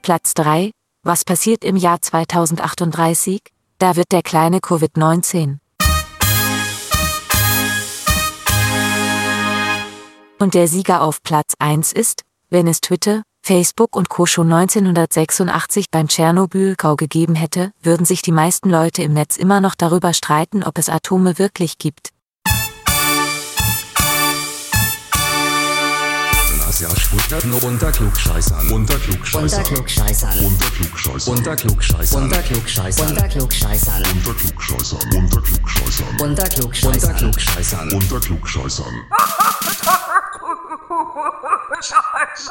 Platz 3, Was passiert im Jahr 2038? Da wird der kleine Covid-19. Und der Sieger auf Platz 1 ist, wenn es Twitter, Facebook und Co. schon 1986 beim Tschernobyl-Gau gegeben hätte, würden sich die meisten Leute im Netz immer noch darüber streiten, ob es Atome wirklich gibt. Jahr Stuttgart nur unter Klugscheißern. Unter Klugscheißern. Unter Klugscheißern. Unter Klugscheißern. Unter Klugscheißern. Unter Klugscheißern. Unter Klugscheißern. Unter Klugscheißern. Unter Klugscheißern. Unter Unter Klugscheißern. Klugscheißern. Unter Klugscheißern. Scheiße.